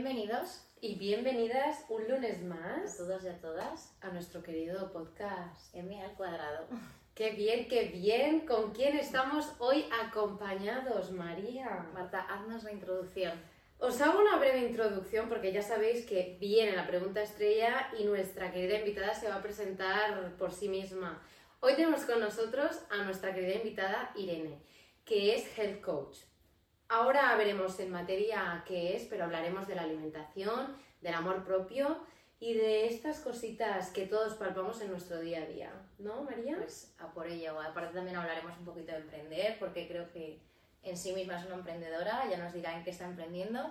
Bienvenidos y bienvenidas un lunes a más todos y a todas. a nuestro querido podcast. M al cuadrado. Qué bien, qué bien. ¿Con quién estamos hoy acompañados, María? Marta, haznos la introducción. Os hago una breve introducción porque ya sabéis que viene la pregunta estrella y nuestra querida invitada se va a presentar por sí misma. Hoy tenemos con nosotros a nuestra querida invitada Irene, que es Health Coach. Ahora veremos en materia qué es, pero hablaremos de la alimentación, del amor propio y de estas cositas que todos palpamos en nuestro día a día. ¿No, María? Pues a por ello. Aparte también hablaremos un poquito de emprender, porque creo que en sí misma es una emprendedora, ya nos dirá en qué está emprendiendo.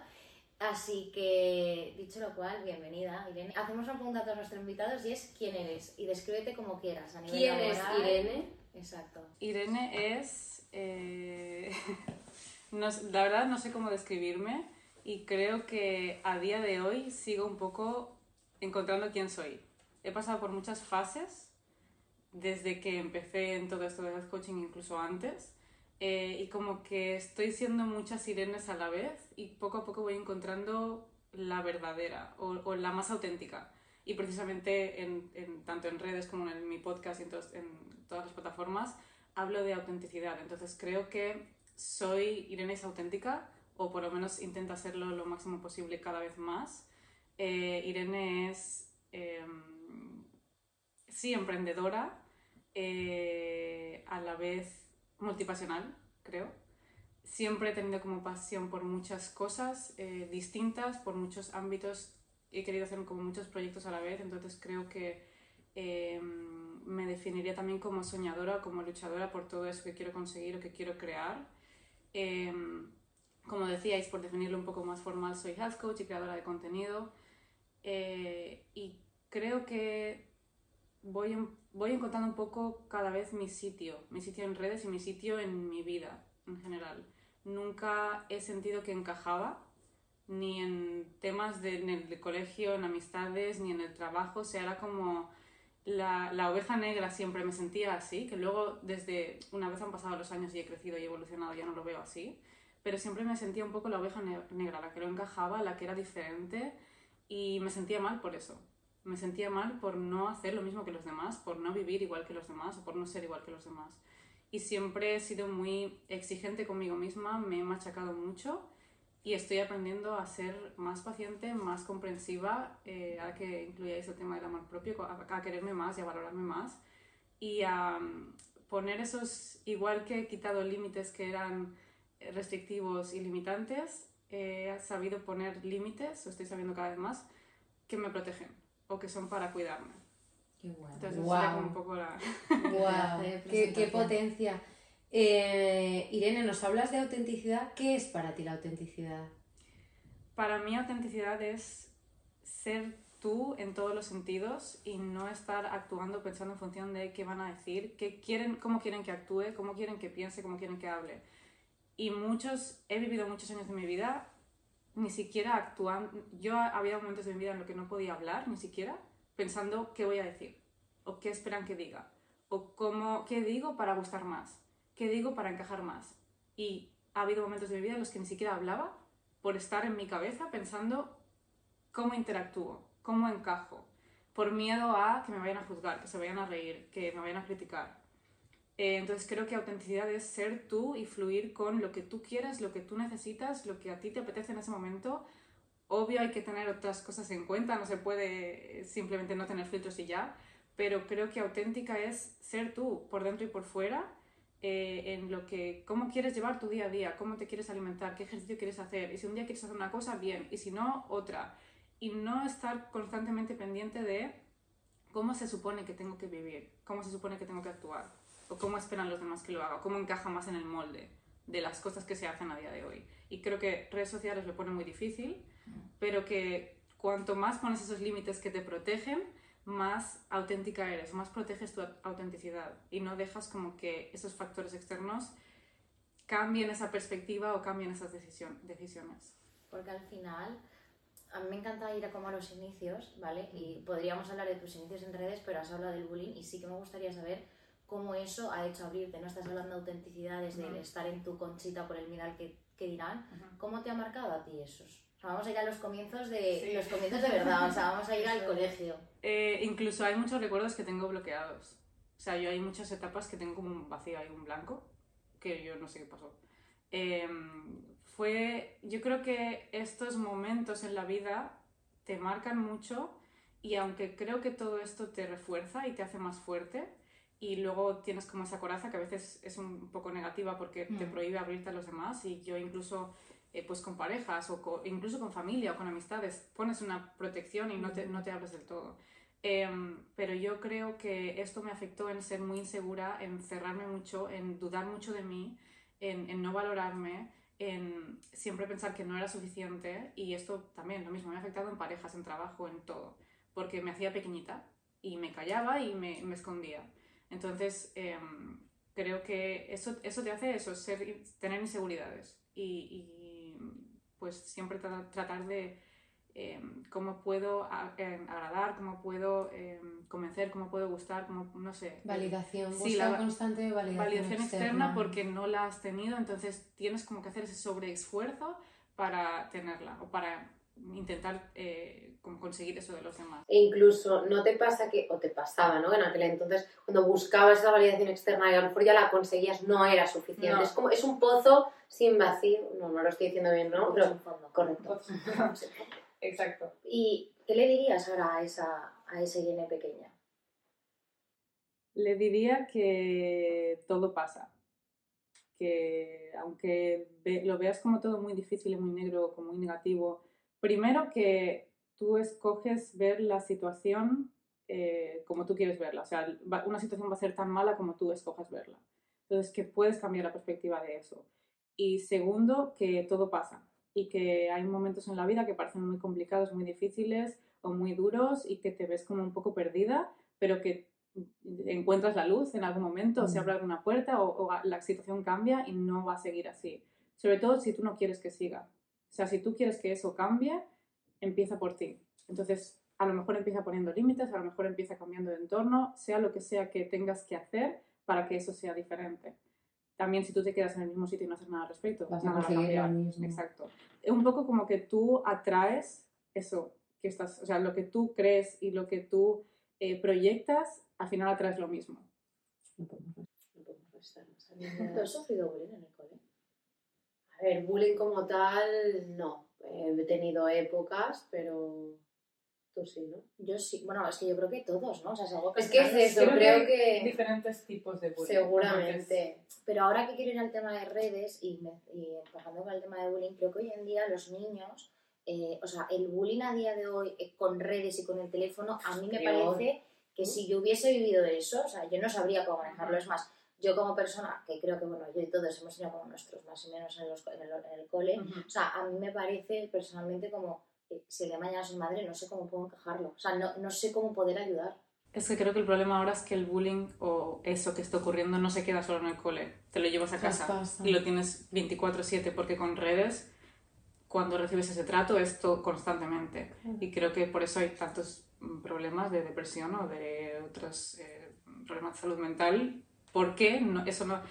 Así que, dicho lo cual, bienvenida, Irene. Hacemos una pregunta a todos nuestros invitados y es ¿quién eres? Y descríbete como quieras, a nivel ¿Quién es laboral. Irene? Exacto. Irene es... eh, no la verdad no sé cómo describirme y creo que a día de hoy sigo un poco encontrando quién soy. He pasado por muchas fases desde que empecé en todo esto de health coaching, incluso antes, eh, y como que estoy siendo muchas Irenes a la vez y poco a poco voy encontrando la verdadera o, la más auténtica. Y precisamente en, tanto en redes como en mi podcast y en, en todas las plataformas hablo de autenticidad. Entonces creo que soy Irene es auténtica o por lo menos intenta hacerlo lo máximo posible cada vez más. Eh, Irene es, em, sí, emprendedora, eh, a la vez multipasional, creo. Siempre he tenido como pasión por muchas cosas eh, distintas, por muchos ámbitos. He querido hacer como muchos proyectos a la vez, entonces creo que eh, me definiría también como soñadora, como luchadora por todo eso que quiero conseguir o que quiero crear. Eh, como decíais, por definirlo un poco más formal, soy health coach y creadora de contenido. Eh, y creo que voy, voy encontrando un poco cada vez mi sitio, mi sitio en redes y mi sitio en mi vida en general. Nunca he sentido que encajaba, ni en temas de, el colegio, en amistades, ni en el trabajo. O sea, era como la, la oveja negra siempre me sentía así, que luego desde una vez han pasado los años y he crecido y evolucionado, ya no lo veo así. Pero siempre me sentía un poco la oveja ne- negra, la que no encajaba, la que era diferente y me sentía mal por eso. Me sentía mal por no hacer lo mismo que los demás, por no vivir igual que los demás o por no ser igual que los demás. Y siempre he sido muy exigente conmigo misma, me he machacado mucho y estoy aprendiendo a ser más paciente, más comprensiva, eh, ahora que incluyáis el tema del amor propio, a, a quererme más y a valorarme más y a mm, poner esos, igual que he quitado límites que eran eh, restrictivos y limitantes, he sabido poner límites, o estoy sabiendo cada vez más, que me protegen o que son para cuidarme. Qué guay. Entonces, sería como un poco la... De qué, qué potencia. Eh, Irene, nos hablas de autenticidad. ¿Qué es para ti la autenticidad? Para mí autenticidad es ser tú en todos los sentidos y no estar actuando pensando en función de qué van a decir, qué quieren, cómo quieren que actúe, cómo quieren que piense, cómo quieren que hable. Y muchos, he vivido muchos años de mi vida ni siquiera actuando, yo había momentos de mi vida en los que no podía hablar, ni siquiera, pensando qué voy a decir, o qué esperan que diga, o cómo, qué digo para gustar más, qué digo para encajar más. Y ha habido momentos de mi vida en los que ni siquiera hablaba por estar en mi cabeza pensando cómo interactúo, cómo encajo, por miedo a que me vayan a juzgar, que se vayan a reír, que me vayan a criticar. Eh, entonces creo que autenticidad es ser tú y fluir con lo que tú quieres, lo que tú necesitas, lo que a ti te apetece en ese momento. Obvio hay que tener otras cosas en cuenta, no se puede eh, simplemente no tener filtros y ya, pero creo que auténtica es ser tú por dentro y por fuera eh, en lo que, cómo quieres llevar tu día a día, cómo te quieres alimentar, qué ejercicio quieres hacer, y si un día quieres hacer una cosa, bien, y si no, otra. Y no estar constantemente pendiente de cómo se supone que tengo que vivir, cómo se supone que tengo que actuar, o cómo esperan los demás que lo haga, cómo encaja más en el molde de las cosas que se hacen a día de hoy. Y creo que redes sociales lo ponen muy difícil, pero que cuanto más pones esos límites que te protegen, más auténtica eres, más proteges tu autenticidad y no dejas como que esos factores externos cambien esa perspectiva o cambien esas decisión- decisiones. Porque al final, a mí me encanta ir a como a los inicios, ¿vale? Y podríamos hablar de tus inicios en redes, pero has hablado del bullying y sí que me gustaría saber cómo eso ha hecho abrirte, ¿no? Estás hablando de autenticidad, desde el Ujú. estar en tu conchita por el mirar que, que dirán. ¿Cómo te ha marcado a ti esos? O sea, vamos a ir a los comienzos de, los comienzos de verdad, o sea, vamos a ir al colegio. Eh, incluso hay muchos recuerdos que tengo bloqueados. O sea, yo hay muchas etapas que tengo como un vacío, hay un blanco, que yo no sé qué pasó. Em, fue, yo creo que estos momentos en la vida te marcan mucho y aunque creo que todo esto te refuerza y te hace más fuerte, y luego tienes como esa coraza que a veces es un poco negativa porque te Mm. prohíbe abrirte a los demás y yo incluso eh, pues con parejas o incluso con familia o con amistades pones una protección y no te, no te abres del todo. Em, pero yo creo que esto me afectó en ser muy insegura, en cerrarme mucho, en dudar mucho de mí, en, en no valorarme, en siempre pensar que no era suficiente y esto también lo mismo me ha afectado en parejas, en trabajo, en todo, porque me hacía pequeñita y me callaba y me, me escondía. Entonces, em, creo que eso, eso te hace eso, ser, tener inseguridades y, y, pues siempre tra- tratar de em, cómo puedo em, agradar, cómo puedo em, convencer, cómo puedo gustar, cómo, no sé. Validación, Sí, la constante validación, Validación externa porque no la has tenido, entonces tienes como que hacer ese sobreesfuerzo para tenerla o para intentar eh, como conseguir eso de los demás. E incluso no te pasa que, o te pasaba, ¿no? En aquel entonces, cuando buscabas esa validación externa y a lo mejor ya la conseguías, no era suficiente. No. Es como, es un pozo sin vacío. No, no lo estoy diciendo bien, ¿no? Pero, correcto. Exacto. ¿Y qué le dirías ahora a esa, a esa Irene pequeña? Le diría que todo pasa, que aunque ve- lo veas como todo muy difícil y muy negro, como muy negativo, primero que tú escoges ver la situación eh, como tú quieres verla, o sea, va- una situación va a ser tan mala como tú escojas verla. Entonces, que puedes cambiar la perspectiva de eso. Y segundo, que todo pasa y que hay momentos en la vida que parecen muy complicados, muy difíciles o muy duros y que te ves como un poco perdida, pero que encuentras la luz en algún momento, o se Mm. abre alguna puerta o, o la situación cambia y no va a seguir así. Sobre todo si tú no quieres que siga. O sea, si tú quieres que eso cambie, empieza por ti. Entonces, a lo mejor empieza poniendo límites, a lo mejor empieza cambiando de entorno, sea lo que sea que tengas que hacer para que eso sea diferente. También si tú te quedas en el mismo sitio y no haces nada al respecto, Vas a nada a conseguir lo cambiar. mismo. Exacto. Es un poco como que tú atraes eso que estás, o sea, lo que tú crees y lo que tú eh, proyectas, al final atraes lo mismo. No podemos ver. No podemos restarnos a ¿Tú has sufrido bullying en el cole? A ver, bullying como tal, no. He tenido épocas, pero tú sí, ¿no? Yo sí, bueno, es que yo creo que todos, ¿no? O sea, es algo que Es que es eso, Creo que creo hay que Diferentes tipos de bullying. seguramente. Pero ahora que quiero ir al tema de redes y, me, y empezando con el tema de bullying, creo que hoy en día los niños, eh, o sea, el bullying a día de hoy eh, con redes y con el teléfono, a mí me parece que si yo hubiese vivido eso, o sea, yo no sabría cómo manejarlo. Es más, yo como persona, que creo que, bueno, yo y todos hemos tenido como nuestros más o menos en, los, en, el, en el cole, Ujú. o sea, a mí me parece personalmente como, eh, si el día de mañana soy madre, no sé cómo puedo encajarlo. O sea, no, no sé cómo poder ayudar. Es que creo que el problema ahora es que el bullying o eso que está ocurriendo no se queda solo en el cole, te lo llevas a casa y lo tienes 24/7 porque con redes cuando recibes ese trato es todo constantemente y creo que por eso hay tantos mm, problemas de depresión o de otros eh, problemas de salud mental porque no, eso no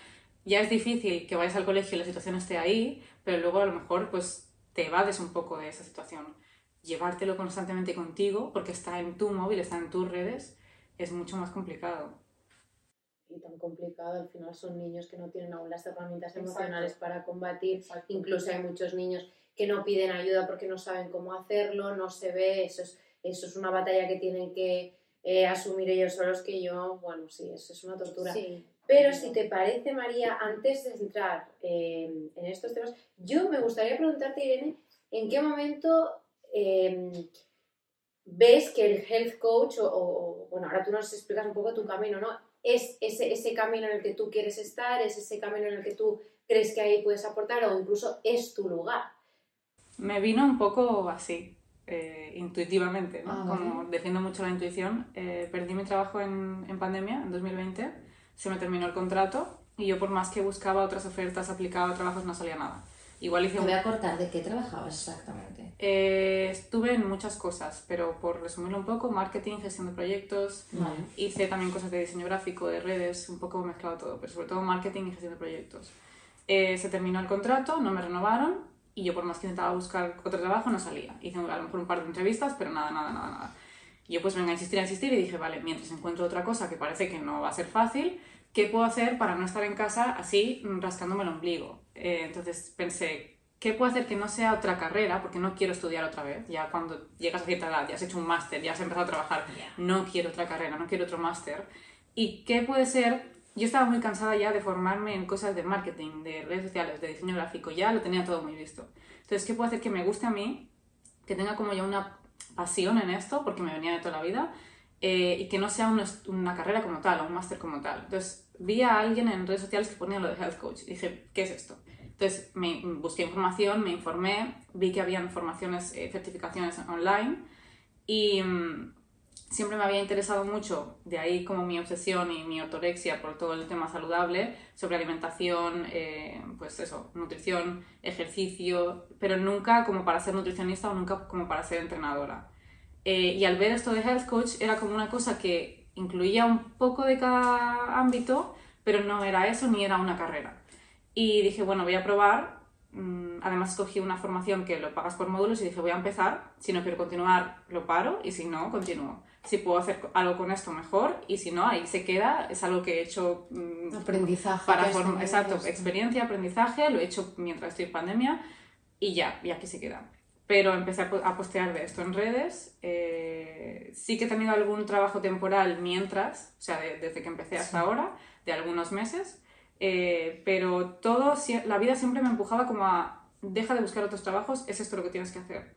ya es difícil que vayas al colegio y la situación esté ahí pero luego a lo mejor pues te evades un poco de esa situación llevártelo constantemente contigo porque está en tu móvil está en tus redes es mucho más complicado Y tan complicado, al final son niños que no tienen aún las herramientas Exacto. emocionales para combatir. Exacto. Incluso hay muchos niños que no piden ayuda porque no saben cómo hacerlo, no se ve, eso es, eso es una batalla que tienen que eh, asumir ellos solos que yo, bueno, sí, eso es una tortura. Sí. Pero si te parece, María, antes de entrar eh, en estos temas, yo me gustaría preguntarte, Irene, ¿en qué momento eh, ves que el health coach, o, o- bueno, ahora tú nos explicas un poco tu camino, ¿no? ¿Es ese, ese camino en el que tú quieres estar? ¿Es ese camino en el que tú crees que ahí puedes aportar? ¿O incluso es tu lugar? Me vino un poco así, eh, intuitivamente, ¿no? Ah. Como defiendo mucho la intuición. Eh, perdí mi trabajo en, en pandemia, en 2020, se me terminó el contrato y yo por más que buscaba otras ofertas, aplicaba trabajos, no salía nada. Igual hice Te un... voy a cortar, ¿de qué trabajabas exactamente? Eh, estuve en muchas cosas, pero por resumirlo un poco, marketing, gestión de proyectos, Vale. hice también cosas de diseño gráfico, de redes, un poco mezclado todo, pero sobre todo marketing y gestión de proyectos. Eh, se terminó el contrato, no me renovaron y yo por más que intentaba buscar otro trabajo no salía. Hice a lo mejor un par de entrevistas, pero nada, nada, nada, nada. Y yo pues venga a insistir, a insistir y dije, vale, mientras encuentro otra cosa que parece que no va a ser fácil, ¿qué puedo hacer para no estar en casa así mm, rascándome el ombligo? Eh, entonces pensé, ¿qué puedo hacer que no sea otra carrera? Porque no quiero estudiar otra vez. Ya cuando llegas a cierta edad, ya has hecho un máster, ya has empezado a trabajar, no quiero otra carrera, no quiero otro máster. ¿Y qué puede ser yo estaba muy cansada ya de formarme en cosas de marketing, de redes sociales, de diseño gráfico, ya lo tenía todo muy visto. Entonces, ¿qué puedo hacer que me guste a mí, que tenga como ya una pasión en esto, porque me venía de toda la vida, eh, y que no sea una, una carrera como tal, o un máster como tal? Entonces, vi a alguien en redes sociales que ponía lo de health coach, y dije, ¿qué es esto? Entonces, me busqué información, me informé, vi que habían formaciones, eh, certificaciones online, y... Mm, siempre me había interesado mucho, de ahí como mi obsesión y mi ortorexia por todo el tema saludable, sobre alimentación, eh, pues eso, nutrición, ejercicio, pero nunca como para ser nutricionista o nunca como para ser entrenadora. Eh, y al ver esto de Health Coach era como una cosa que incluía un poco de cada ámbito, pero no era eso ni era una carrera. Y dije, bueno, voy a probar. Mm, además, escogí una formación que lo pagas por módulos y dije, voy a empezar. Si no quiero continuar, lo paro y si no, continúo si puedo hacer algo con esto mejor y si no, ahí se queda, es algo que he hecho... Mm, aprendizaje. Para exacto, experiencia, aprendizaje, lo he hecho mientras estoy en pandemia y ya, y aquí se queda. Pero empecé a postear de esto en redes. Eh, sí que he tenido algún trabajo temporal mientras, o sea, desde que empecé hasta ahora, de algunos meses. Eh, pero todo, la vida siempre me empujaba como a, deja de buscar otros trabajos, es esto lo que tienes que hacer.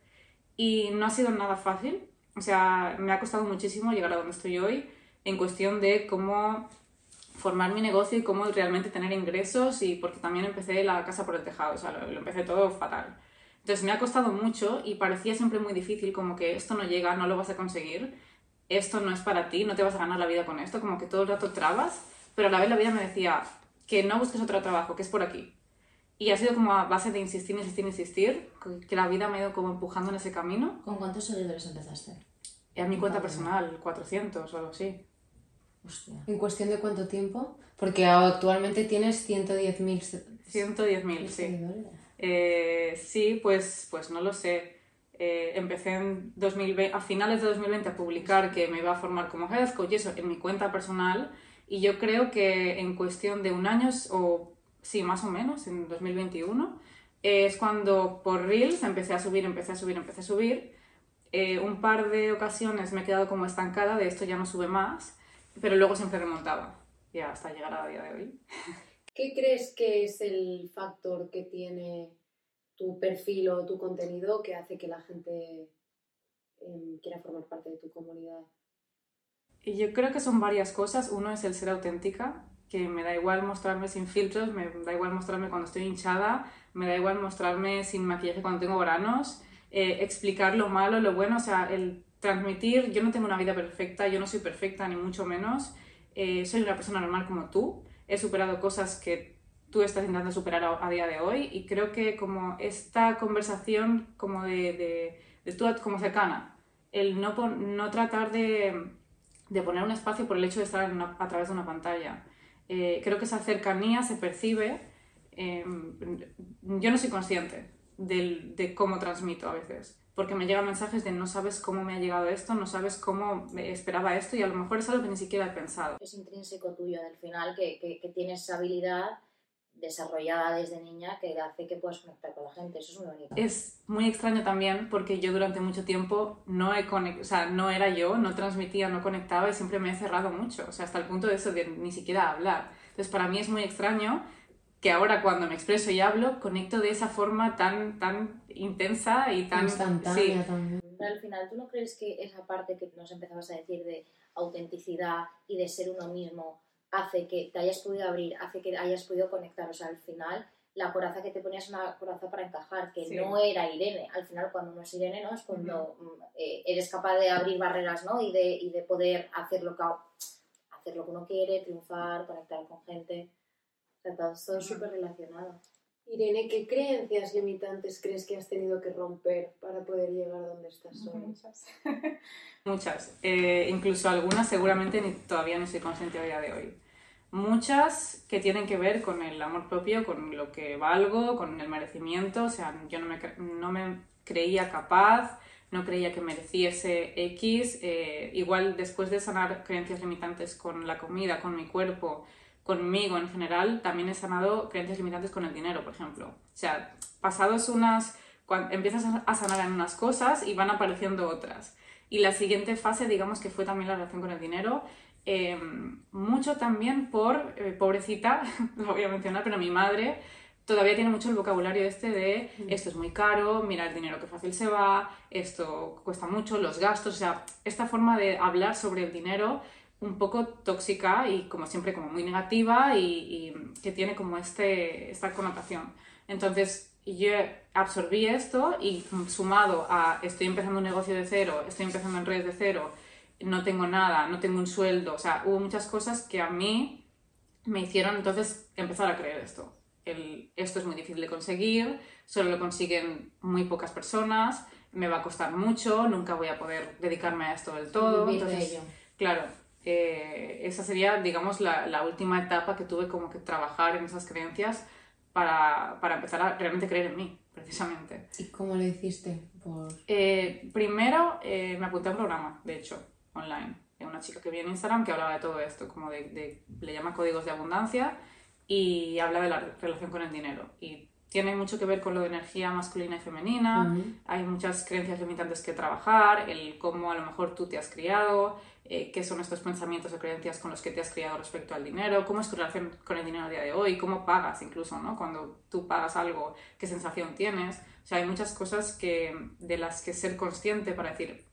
Y no ha sido nada fácil, o sea, me ha costado muchísimo llegar a donde estoy hoy en cuestión de cómo formar mi negocio y cómo realmente tener ingresos y porque también empecé la casa por el tejado, o sea, lo, empecé todo fatal. Entonces me ha costado mucho y parecía siempre muy difícil, como que esto no llega, no lo vas a conseguir, esto no es para ti, no te vas a ganar la vida con esto, como que todo el rato trabas, pero a la vez la vida me decía que no busques otro trabajo, que es por aquí. Y ha sido como a base de insistir, insistir, insistir, que la vida me ha ido como empujando en ese camino. ¿Con cuántos seguidores empezaste? A mi cuenta personal, 400 o algo así. Hostia. ¿En cuestión de cuánto tiempo? Porque actualmente tienes 110.000 110.000, sí. Eh, sí, pues, pues no lo sé. Eh, empecé en 2020, a finales de 2020 a publicar que me iba a formar como health coach, eso en mi cuenta personal. Y yo creo que en cuestión de un año, o sí, más o menos, en 2021, es cuando por Reels empecé a subir, empecé a subir, empecé a subir eh, un par de ocasiones me he quedado como estancada de esto ya no sube más, pero luego siempre remontaba, ya hasta llegar a día de hoy. ¿Qué crees que es el factor que tiene tu perfil o tu contenido que hace que la gente em, quiera formar parte de tu comunidad? Yo creo que son varias cosas. Uno es el ser auténtica, que me da igual mostrarme sin filtros, me da igual mostrarme cuando estoy hinchada, me da igual mostrarme sin maquillaje cuando tengo granos eh, explicar lo malo, lo bueno, o sea, el transmitir, yo no tengo una vida perfecta, yo no soy perfecta ni mucho menos, eh, soy una persona normal como tú, he superado cosas que tú estás intentando superar a, día de hoy y creo que como esta conversación como de, de, de tú como cercana, el no, no tratar de, de, poner un espacio por el hecho de estar a través de una pantalla. Eh, creo que esa cercanía se percibe, em, yo no soy consciente de cómo transmito a veces. Porque me llegan mensajes de no sabes cómo me ha llegado esto, no sabes cómo esperaba esto y a lo mejor es algo que ni siquiera he pensado. Es intrínseco tuyo del final que, que, tienes esa habilidad desarrollada desde niña que hace que puedas conectar con la gente. Eso es muy bonito. Es muy extraño también porque yo durante mucho tiempo no, he o sea, no era yo, no transmitía, no conectaba y siempre me he cerrado mucho. O sea, hasta el punto de eso de ni siquiera hablar. Entonces, para mí es muy extraño que ahora cuando me expreso y hablo, conecto de esa forma tan, tan intensa y tan... Instantánea también. Al final, ¿tú no crees que esa parte que nos empezabas a decir de autenticidad y de ser uno mismo hace que te hayas podido abrir, hace que hayas podido conectar? O sea, al final, la coraza que te ponías una coraza para encajar, que no era Irene. Al final, cuando no es Irene, ¿no? Es cuando mm, eh, eres capaz de abrir barreras, ¿no? Y de, y de poder hacer lo, que, hacer lo que uno quiere, triunfar, conectar con gente. Está todo súper relacionado. Irene, ¿qué creencias limitantes crees que has tenido que romper para poder llegar a donde estás hoy? Muchas. Muchas. Eh, incluso algunas seguramente ni, todavía no soy consciente a día de hoy. Muchas que tienen que ver con el amor propio, con lo que valgo, con el merecimiento. O sea, yo no me, cre- no me creía capaz, no creía que mereciese X. eh, igual después de sanar creencias limitantes con la comida, con mi cuerpo, conmigo en general, también he sanado creencias limitantes con el dinero, por ejemplo. O sea, pasados unas... cuan- empiezas a a sanar en unas cosas y van apareciendo otras. Y la siguiente fase, digamos que fue también la relación con el dinero, eh, mucho también por, eh, pobrecita, lo voy a mencionar, pero mi madre todavía tiene mucho el vocabulario este de esto es muy caro, mira el dinero que fácil se va, esto cuesta mucho, los gastos, o sea, esta forma de hablar sobre el dinero un poco tóxica y como siempre como muy negativa y, y que tiene como este, esta connotación. Entonces yo absorbí esto y sumado a estoy empezando un negocio de cero, estoy empezando en redes de cero, no tengo nada, no tengo un sueldo, o sea, hubo muchas cosas que a mí me hicieron entonces empezar a creer esto. El, esto es muy difícil de conseguir, solo lo consiguen muy pocas personas, me va a costar mucho, nunca voy a poder dedicarme a esto del todo. Vivir de entonces, ello. Claro, eh, esa sería, digamos, la, la última etapa que tuve como que trabajar en esas creencias para, para empezar a realmente creer en mí, precisamente. ¿Y cómo lo hiciste? Por... Eh, primero eh, me apunté a un programa, de hecho, online, de una chica que vi en Instagram que hablaba de todo esto, como de, de- le llama códigos de abundancia y habla de la relación con el dinero. Y tiene mucho que ver con lo de energía masculina y femenina, Ujú. hay muchas creencias limitantes que trabajar, el cómo a lo mejor tú te has criado, eh, qué son estos pensamientos o creencias con los que te has criado respecto al dinero, cómo es tu relación con el dinero a día de hoy, cómo pagas incluso, ¿no? Cuando tú pagas algo, qué sensación tienes. O sea, hay muchas cosas que, de las que ser consciente para decir,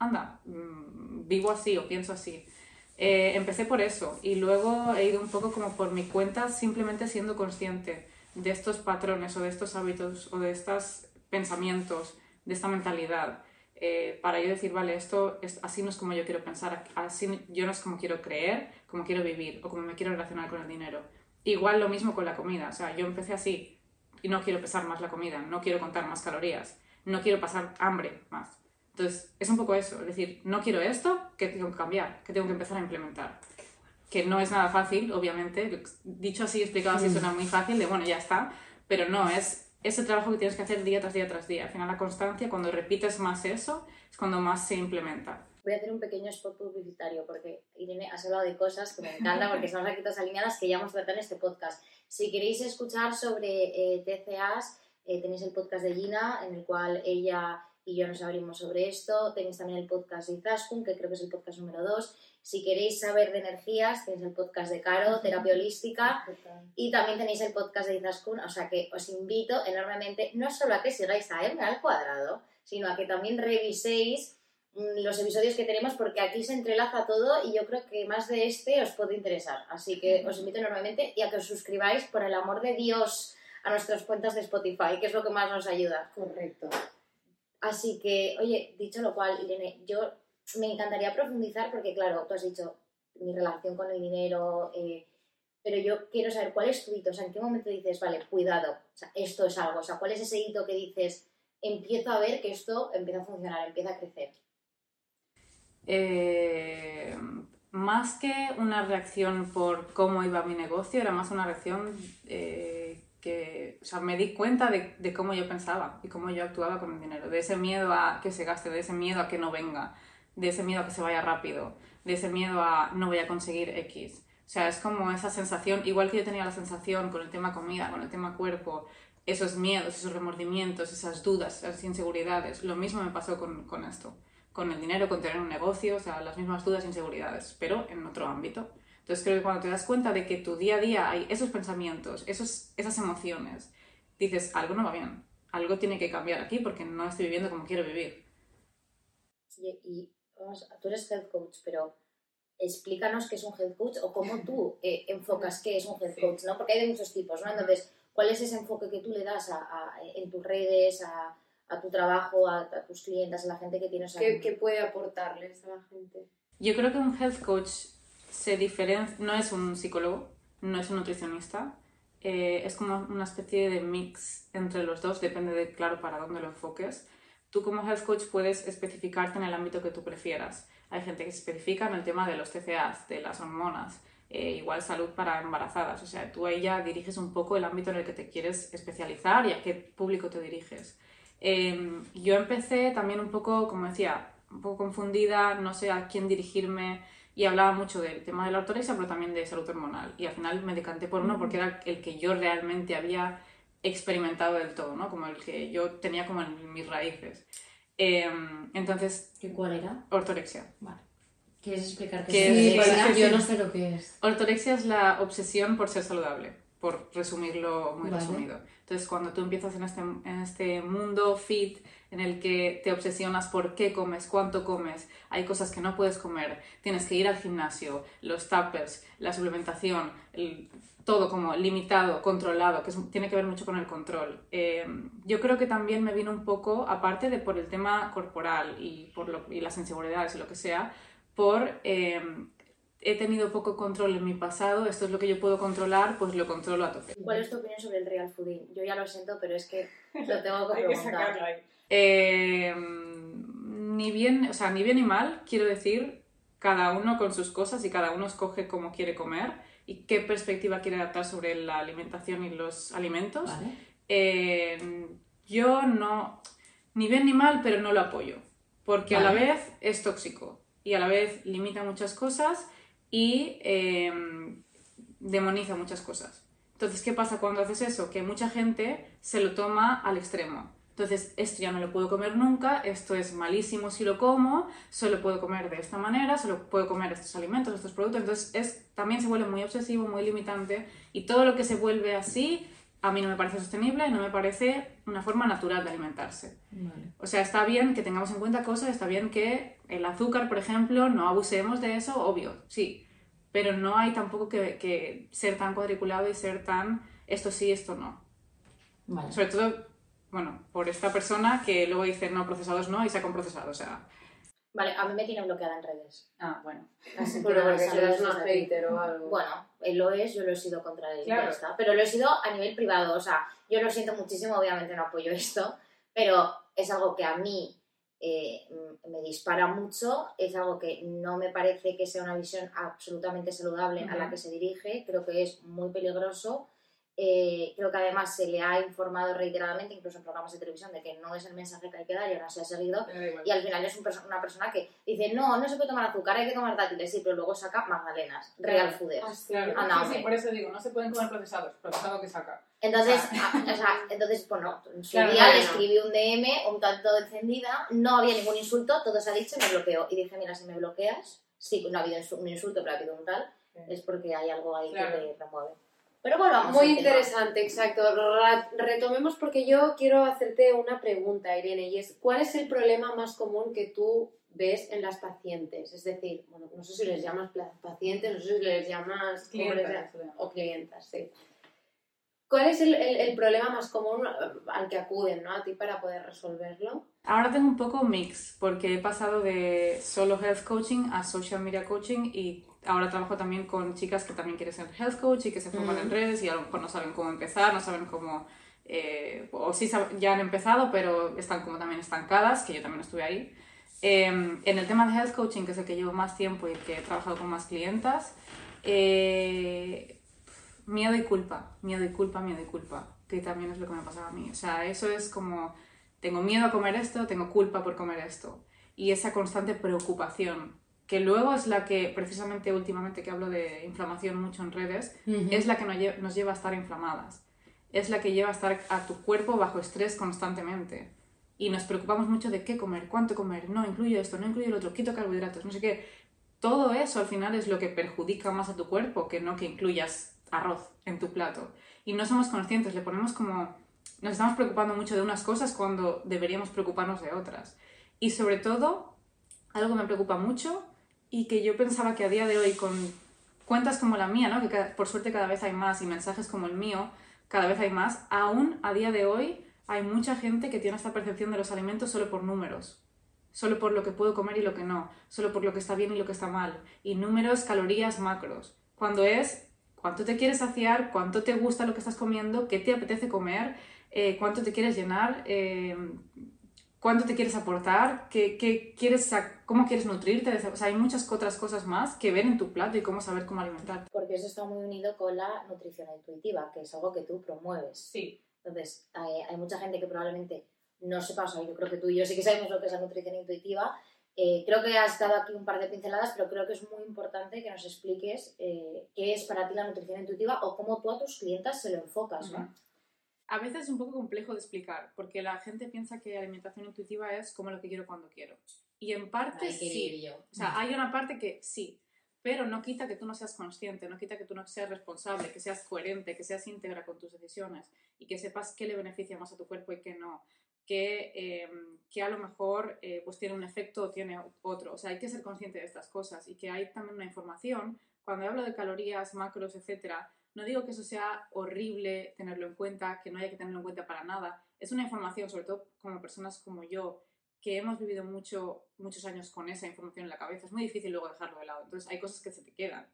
anda, mm, vivo así o pienso así. Eh, empecé por eso y luego he ido un poco como por mi cuenta simplemente siendo consciente de estos patrones o de estos hábitos o de estos pensamientos, de esta mentalidad, eh, para yo decir, vale, esto es, así no es como yo quiero pensar, así yo no es como quiero creer, como quiero vivir o como me quiero relacionar con el dinero. Igual lo mismo con la comida, o sea, yo empecé así y no quiero pesar más la comida, no quiero contar más calorías, no quiero pasar hambre más. Entonces, es un poco eso, es decir, no quiero esto, que tengo que cambiar, que tengo que empezar a implementar. Que no es nada fácil, obviamente, dicho así, explicado así, suena muy fácil, de bueno, ya está, pero no, es ese trabajo que tienes que hacer día tras día tras día. Al final, la constancia, cuando repites más eso, es cuando más se implementa. Voy a hacer un pequeño spot publicitario porque Irene has hablado de cosas que me encantan porque estamos aquí todas alineadas que ya hemos tratado en este podcast. Si queréis escuchar sobre eh, TCAs, eh, tenéis el podcast de Gina en el cual ella y yo nos abrimos sobre esto. Tenéis también el podcast de Izaskun, que creo que es el podcast número 2. Si queréis saber de energías, tenéis el podcast de Caro, terapia holística. Y también tenéis el podcast de Izaskun, o sea que os invito enormemente, no solo a que sigáis a M al cuadrado, sino a que también reviséis mm, los episodios que tenemos porque aquí se entrelaza todo y yo creo que más de este os puede interesar. Así que os invito enormemente y a que os suscribáis por el amor de Dios a nuestras cuentas de Spotify, que es lo que más nos ayuda. Correcto. Así que, oye, dicho lo cual, Irene, yo me encantaría profundizar porque, claro, tú has dicho mi relación con el dinero, eh, pero yo quiero saber cuál es tu hito, o sea, en qué momento dices, vale, cuidado, esto es algo, o sea, cuál es ese hito que dices, empiezo a ver que esto empieza a funcionar, empieza a crecer. Eh, más que una reacción por cómo iba mi negocio, era más una reacción eh, que, o sea, me di cuenta de, de cómo yo pensaba y cómo yo actuaba con el dinero, de ese miedo a que se gaste, de ese miedo a que no venga, de ese miedo a que se vaya rápido, de ese miedo a no voy a conseguir X. O sea, es como esa sensación, igual que yo tenía la sensación con el tema comida, con el tema cuerpo, esos miedos, esos remordimientos, esas dudas, esas inseguridades, lo mismo me pasó con, con esto con el dinero, con tener un negocio, o sea, las mismas dudas e inseguridades, pero en otro ámbito. Entonces creo que cuando te das cuenta de que tu día a día hay esos pensamientos, esos, esas emociones, dices, algo no va bien, algo tiene que cambiar aquí porque no estoy viviendo como quiero vivir. Y, y vamos, tú eres health coach, pero explícanos qué es un health coach o cómo tú eh, enfocas qué es un health Sí. coach, ¿no? Porque hay de muchos tipos, ¿no? Entonces, ¿cuál es ese enfoque que tú le das a, a- en tus redes, a, a tu trabajo, a, a tus clientes, a la gente que tienes ¿Qué, qué puede aportarles a la gente? Yo creo que un health coach se diferencia, no es un psicólogo, no es un nutricionista, eh, es como una especie de mix entre los dos, depende de, claro, para dónde lo enfoques. Tú como health coach puedes especificarte en el ámbito que tú prefieras. Hay gente que se especifica en el tema de los TCAs, de las hormonas, eh, igual salud para embarazadas. O sea, tú ahí ya diriges un poco el ámbito en el que te quieres especializar y a qué público te diriges. Em, yo empecé también un poco, como decía, un poco confundida, no sé a quién dirigirme y hablaba mucho del tema de la ortorexia, pero también de salud hormonal. Y al final me decanté por uno porque era el que yo realmente había experimentado del todo, ¿no? Como el que yo tenía como en mis raíces. Em, entonces... ¿Y cuál era? Ortorexia. Vale. ¿Quieres explicar qué es? sí, Yo no sé lo que es. Ortorexia es la obsesión por ser saludable, por resumirlo muy Vale. resumido. Entonces, cuando tú empiezas en este, en este mundo fit, en el que te obsesionas por qué comes, cuánto comes, hay cosas que no puedes comer, tienes que ir al gimnasio, los tuppers, la suplementación, todo como limitado, controlado, que tiene que ver mucho con el control. Eh, yo creo que también me vino un poco, aparte de por el tema corporal y, por lo- y las inseguridades y lo que sea, por eh, he tenido poco control en mi pasado, esto es lo que yo puedo controlar, pues lo controlo a tope. ¿Cuál es tu opinión sobre el real fooding? Yo ya lo siento, pero es que lo tengo que Hay que preguntar. sacarlo ahí. Eh, ni bien, o sea, ni bien ni mal, quiero decir, cada uno con sus cosas y cada uno escoge cómo quiere comer y qué perspectiva quiere adaptar sobre la alimentación y los alimentos. Vale. Eh, yo no, ni bien ni mal, pero no lo apoyo, porque a la vez es tóxico y a la vez limita muchas cosas y eh, demoniza muchas cosas. Entonces, ¿qué pasa cuando haces eso? Que mucha gente se lo toma al extremo. Entonces, esto ya no lo puedo comer nunca, esto es malísimo si lo como, solo puedo comer de esta manera, solo puedo comer estos alimentos, estos productos. Entonces, es, también se vuelve muy obsesivo, muy limitante y todo lo que se vuelve así a mí no me parece sostenible y no me parece una forma natural de alimentarse. Vale. O sea, está bien que tengamos en cuenta cosas, está bien que el azúcar, por ejemplo, no abusemos de eso, obvio, sí. Pero no hay tampoco que, que ser tan cuadriculado y ser tan esto sí, esto no. Vale. Sobre todo, bueno, por esta persona que luego dice no, procesados no y saca un procesado, o sea... Vale, a mí me tiene bloqueada en redes. Ah, bueno. Así que nada, eres una hater o algo. Bueno, él lo es, yo lo he sido contra él, Claro. ya está. Pero lo he sido a nivel privado, o sea, yo lo siento muchísimo, obviamente no apoyo esto, pero es algo que a mí eh, me dispara mucho, es algo que no me parece que sea una visión absolutamente saludable a la que se dirige, creo que es muy peligroso. Eh, creo que además se le ha informado reiteradamente, incluso en programas de televisión, de que no es el mensaje que hay que dar y ahora se ha seguido. Y al final es un perso- una persona que dice, no, no se puede tomar azúcar, hay que tomar dátiles, sí, pero luego saca magdalenas, real fooders. Claro, Anda, sí, por eso digo, no se pueden comer procesados, procesado que saca. Entonces, O sea, a- o sea, entonces, bueno, en su Claro, día le escribí un DM un tanto encendida, no había ningún insulto, todo se ha dicho y me bloqueó. Y dije, mira, si me bloqueas, sí, no ha habido un insulto, pero ha habido un tal, es porque hay algo ahí que te remueve. Pero volvamos Muy interesante, exacto. Retomemos porque yo quiero hacerte una pregunta, Irene, y es, ¿cuál es el problema más común que tú ves en las pacientes? Es decir, bueno, no sé si les llamas pacientes, no sé si les llamas ¿cómo les Clientas, llamas? o clientas, sí. ¿Cuál es el, el- el problema más común eh, al que acuden ¿no? a ti para poder resolverlo? Ahora tengo un poco mix, porque he pasado de solo health coaching a social media coaching y ahora trabajo también con chicas que también quieren ser health coach y que se forman Mm. en redes y a lo mejor no saben cómo empezar, no saben cómo... eh, o sí ya han empezado, pero están como también estancadas, que yo también estuve ahí. Eh, en el tema de health coaching, que es el que llevo más tiempo y el que he trabajado con más clientas, eh, miedo y culpa, miedo y culpa, miedo y culpa, que también es lo que me pasaba a mí. O sea, eso es como, tengo miedo a comer esto, tengo culpa por comer esto. Y esa constante preocupación, que luego es la que, precisamente últimamente que hablo de inflamación mucho en redes, es la que nos lle- nos lleva a estar inflamadas. Es la que lleva a estar a tu cuerpo bajo estrés constantemente. Y nos preocupamos mucho de qué comer, cuánto comer, no incluyo esto, no incluyo lo otro, quito carbohidratos, no sé qué. Todo eso al final es lo que perjudica más a tu cuerpo que no que incluyas arroz en tu plato. Y no somos conscientes, le ponemos como... Nos estamos preocupando mucho de unas cosas cuando deberíamos preocuparnos de otras. Y sobre todo, algo que me preocupa mucho y que yo pensaba que a día de hoy con cuentas como la mía, ¿no? que por suerte cada vez hay más y mensajes como el mío, cada vez hay más, aún a día de hoy hay mucha gente que tiene esta percepción de los alimentos solo por números, solo por lo que puedo comer y lo que no, solo por lo que está bien y lo que está mal, y números, calorías, macros, cuando es cuánto te quieres saciar, cuánto te gusta lo que estás comiendo, qué te apetece comer, eh, cuánto te quieres llenar, eh, cuánto te quieres aportar, qué, qué quieres, cómo quieres nutrirte. O sea, hay muchas otras cosas más que ver en tu plato y cómo saber cómo alimentarte. Porque eso está muy unido con la nutrición intuitiva, que es algo que tú promueves. Sí. Entonces, hay, hay mucha gente que probablemente no sepa, o sea, yo creo que tú y yo sí que sabemos lo que es la nutrición intuitiva. Eh, creo que has dado aquí un par de pinceladas, pero creo que es muy importante que nos expliques eh, qué es para ti la nutrición intuitiva o cómo tú a tus clientas se lo enfocas, ¿no? A veces es un poco complejo de explicar, porque la gente piensa que alimentación intuitiva es como lo que quiero cuando quiero. Y en parte Ay, sí. ir yo. O sea, hay una parte que sí, pero no quita que tú no seas consciente, no quita que tú no seas responsable, que seas coherente, que seas íntegra con tus decisiones y que sepas qué le beneficia más a tu cuerpo y qué no. Que, eh, que a lo mejor eh, pues tiene un efecto o tiene otro. O sea, hay que ser consciente de estas cosas y que hay también una información. Cuando hablo de calorías, macros, etcétera, no digo que eso sea horrible tenerlo en cuenta, que no haya que tenerlo en cuenta para nada. Es una información, sobre todo como personas como yo, que hemos vivido mucho, muchos años con esa información en la cabeza. Es muy difícil luego dejarlo de lado. Entonces hay cosas que se te quedan.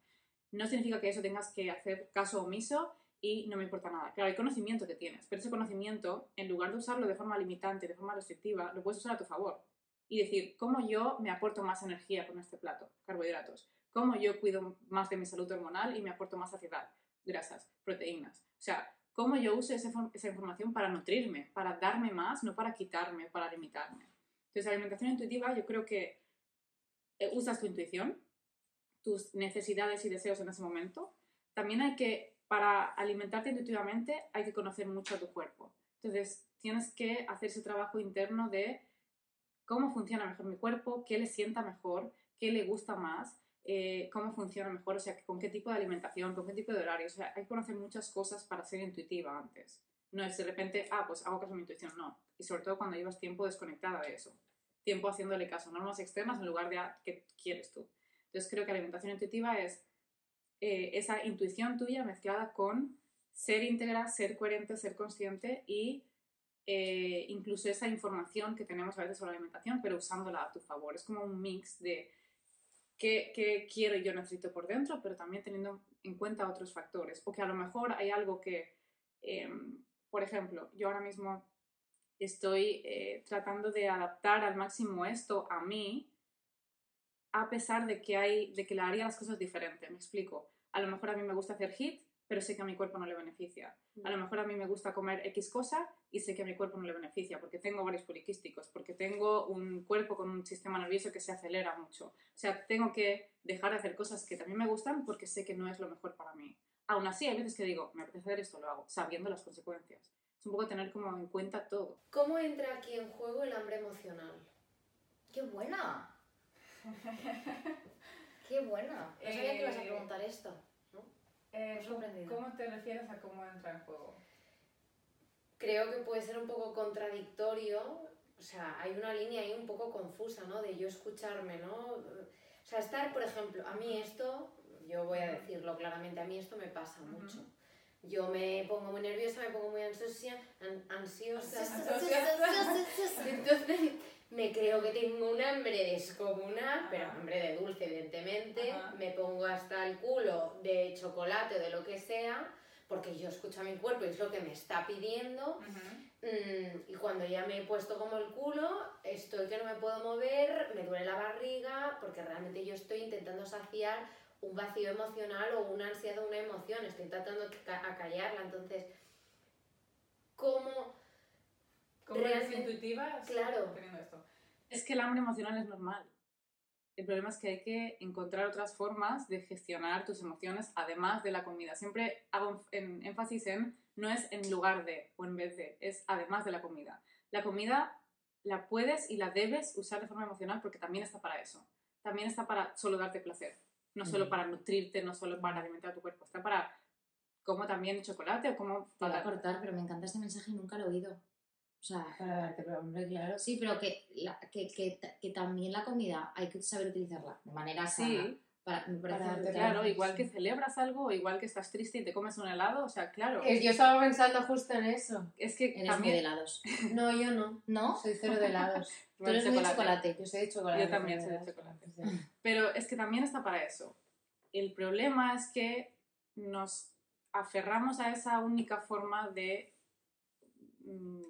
No significa que eso tengas que hacer caso omiso y no me importa nada. Claro, hay conocimiento que tienes, pero ese conocimiento, en lugar de usarlo de forma limitante, de forma restrictiva, lo puedes usar a tu favor. Y decir, ¿cómo yo me aporto más energía con este plato? Carbohidratos. ¿Cómo yo cuido más de mi salud hormonal y me aporto más saciedad? Grasas, proteínas. O sea, ¿cómo yo uso esa, form- esa información para nutrirme, para darme más, no para quitarme, para limitarme? Entonces, alimentación intuitiva, yo creo que eh, usas tu intuición, tus necesidades y deseos en ese momento. También hay que, para alimentarte intuitivamente, hay que conocer mucho a tu cuerpo. Entonces, tienes que hacer ese trabajo interno de cómo funciona mejor mi cuerpo, qué le sienta mejor, qué le gusta más, eh, cómo funciona mejor, o sea, con qué tipo de alimentación, con qué tipo de horario. O sea, hay que conocer muchas cosas para ser intuitiva antes. No es de repente, ah, pues hago caso a mi intuición, no. Y sobre todo cuando llevas tiempo desconectada de eso. Tiempo haciéndole caso a normas externas en lugar de a qué quieres tú. Entonces creo que la alimentación intuitiva es eh, esa intuición tuya mezclada con ser íntegra, ser coherente, ser consciente y eh, incluso esa información que tenemos a veces sobre la alimentación, pero usándola a tu favor. Es como un mix de qué, qué quiero yo necesito por dentro, pero también teniendo en cuenta otros factores. O que a lo mejor hay algo que, eh, por ejemplo, yo ahora mismo estoy eh, tratando de adaptar al máximo esto a mí, a pesar de que, hay, de que le haría las cosas diferente. Me explico. A lo mejor a mí me gusta hacer HIT, pero sé que a mi cuerpo no le beneficia. A lo mejor a mí me gusta comer X cosa y sé que a mi cuerpo no le beneficia porque tengo varios poliquísticos, porque tengo un cuerpo con un sistema nervioso que se acelera mucho. O sea, tengo que dejar de hacer cosas que también me gustan porque sé que no es lo mejor para mí. Aún así, hay veces que digo, me apetece hacer esto, lo hago, sabiendo las consecuencias. Es un poco tener como en cuenta todo. ¿Cómo entra aquí en juego el hambre emocional? ¡Qué buena! ¡Qué buena! No sabía que ibas a Eh, preguntar esto. Eh, sorprendido. ¿Cómo te refieres a cómo entra en juego? Creo que puede ser un poco contradictorio, o sea, hay una línea ahí un poco confusa, ¿no? De yo escucharme, ¿no? O sea, estar, por ejemplo, a mí esto, yo voy a decirlo claramente, a mí esto me pasa mucho. Yo me pongo muy nerviosa, me pongo muy ansiosa, an- ansiosa. Entonces me creo que tengo un hambre descomunal, pero Ajá. hambre de dulce, evidentemente. Ajá. Me pongo hasta el culo de chocolate o de lo que sea, porque yo escucho a mi cuerpo y es lo que me está pidiendo. Mm, y cuando ya me he puesto como el culo, estoy que no me puedo mover, me duele la barriga, porque realmente yo estoy intentando saciar un vacío emocional o una ansiedad o una emoción, estoy tratando de ca- acallarla. Entonces, ¿cómo? ¿Cómo eres intuitiva Claro. teniendo esto? Es que el hambre emocional es normal. El problema es que hay que encontrar otras formas de gestionar tus emociones además de la comida. Siempre hago en- énfasis en no es en lugar de o en vez de, es además de la comida. La comida la puedes y la debes usar de forma emocional porque también está para eso. También está para solo darte placer. No solo Mm. para nutrirte, no solo para alimentar tu cuerpo. Está para como también chocolate o como Te voy a cortar, pero me encanta este mensaje y nunca lo he oído. O sea, Para darte, pero hombre, claro. sí, pero que, la- que, que, que también la comida hay que saber utilizarla de manera sana. Sí, Para, Para darte. Claro, igual que celebras algo, igual que estás triste y te comes un helado, o sea, claro. Yo estaba pensando justo en eso. Es que Eres muy de también... helados. No, yo no. ¿No? Soy cero de helados. Tú eres muy de chocolate. Yo soy de chocolate. Yo también soy de chocolate. Sí. Pero es que también está para eso. El problema es que nos aferramos a esa única forma de mm,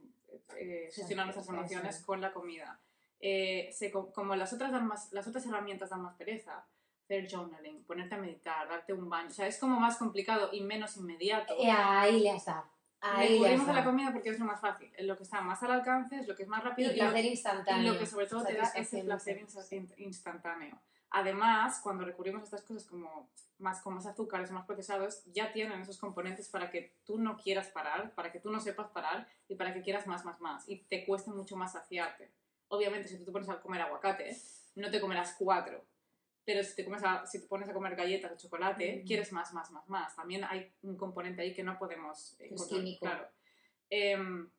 eh, gestionar nuestras emociones con la comida. Eh, se co- como las otras, dan más, las otras herramientas dan más pereza, hacer journaling, ponerte a meditar, darte un baño, o sea, es como más complicado y menos inmediato. Eh, ahí le dado. Ahí le a la comida porque es lo más fácil, es lo que está más al alcance, es lo que es más rápido Y y lo- placer y instantáneo. lo que sobre todo te da ese satisfacción placer instantáneo. Además, cuando recurrimos a estas cosas como más con más azúcares, más procesados, ya tienen esos componentes para que tú no quieras parar, para que tú no sepas parar y para que quieras más, más, más. Y te cueste mucho más saciarte. Obviamente, si tú te pones a comer aguacate, no te comerás cuatro. Pero si te, comes a- si te pones a comer galletas de chocolate, Mm. quieres más, más, más, más. También hay un componente ahí que no podemos eh, es químico. Claro. Em,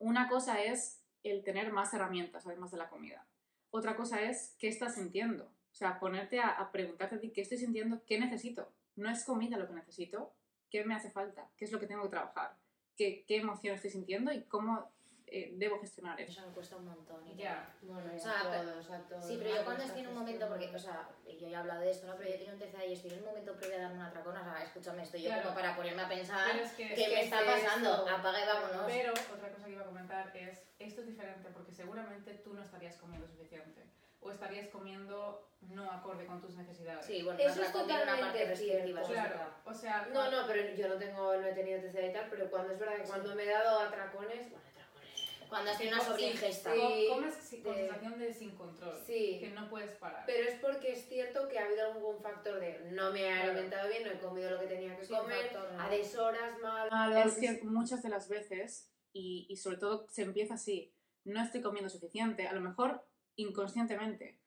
una cosa es el tener más herramientas además de la comida. Otra cosa es qué estás sintiendo. O sea, ponerte a, a preguntarte a ti qué estoy sintiendo, qué necesito. No es comida lo que necesito, qué me hace falta, qué es lo que tengo que trabajar, qué, qué emoción estoy sintiendo y cómo eh, debo gestionar eso. Eso me cuesta un montón. y Ya. Bueno, y O a sea, pero- todos, a todos. Sí, pero yo cuando estoy en un momento, porque, o sea, yo ya he hablado de esto, ¿no? Pero yo tengo un TCA y estoy en un momento previo a darme una atracona, o sea, escúchame, estoy yo Claro. como para ponerme a pensar es que- qué es me que está es pasando, esto. apaga y vámonos. Pero otra cosa que iba a comentar es, esto es diferente porque seguramente tú no estarías comiendo suficiente o estarías comiendo no acorde con tus necesidades. Sí, bueno, Eso es tiene una parte totalmente restrictiva, cierto. eso es Claro, verdad. o sea, No, no, pero yo no tengo, no he tenido TCA y tal, pero cuando es verdad que cuando me he dado atracones, bueno, atracones. Cuando has tenido una sobreingesta. sí. co- comes sin- con de- sensación de sin control, Sí. que no puedes parar. Pero es porque es cierto que ha habido algún factor de no me he Claro. alimentado bien, no he comido lo que tenía que comer, factor, ¿no? a deshoras mal. Es que muchas de las veces, y, y sobre todo se empieza así, no estoy comiendo suficiente, a lo mejor inconscientemente.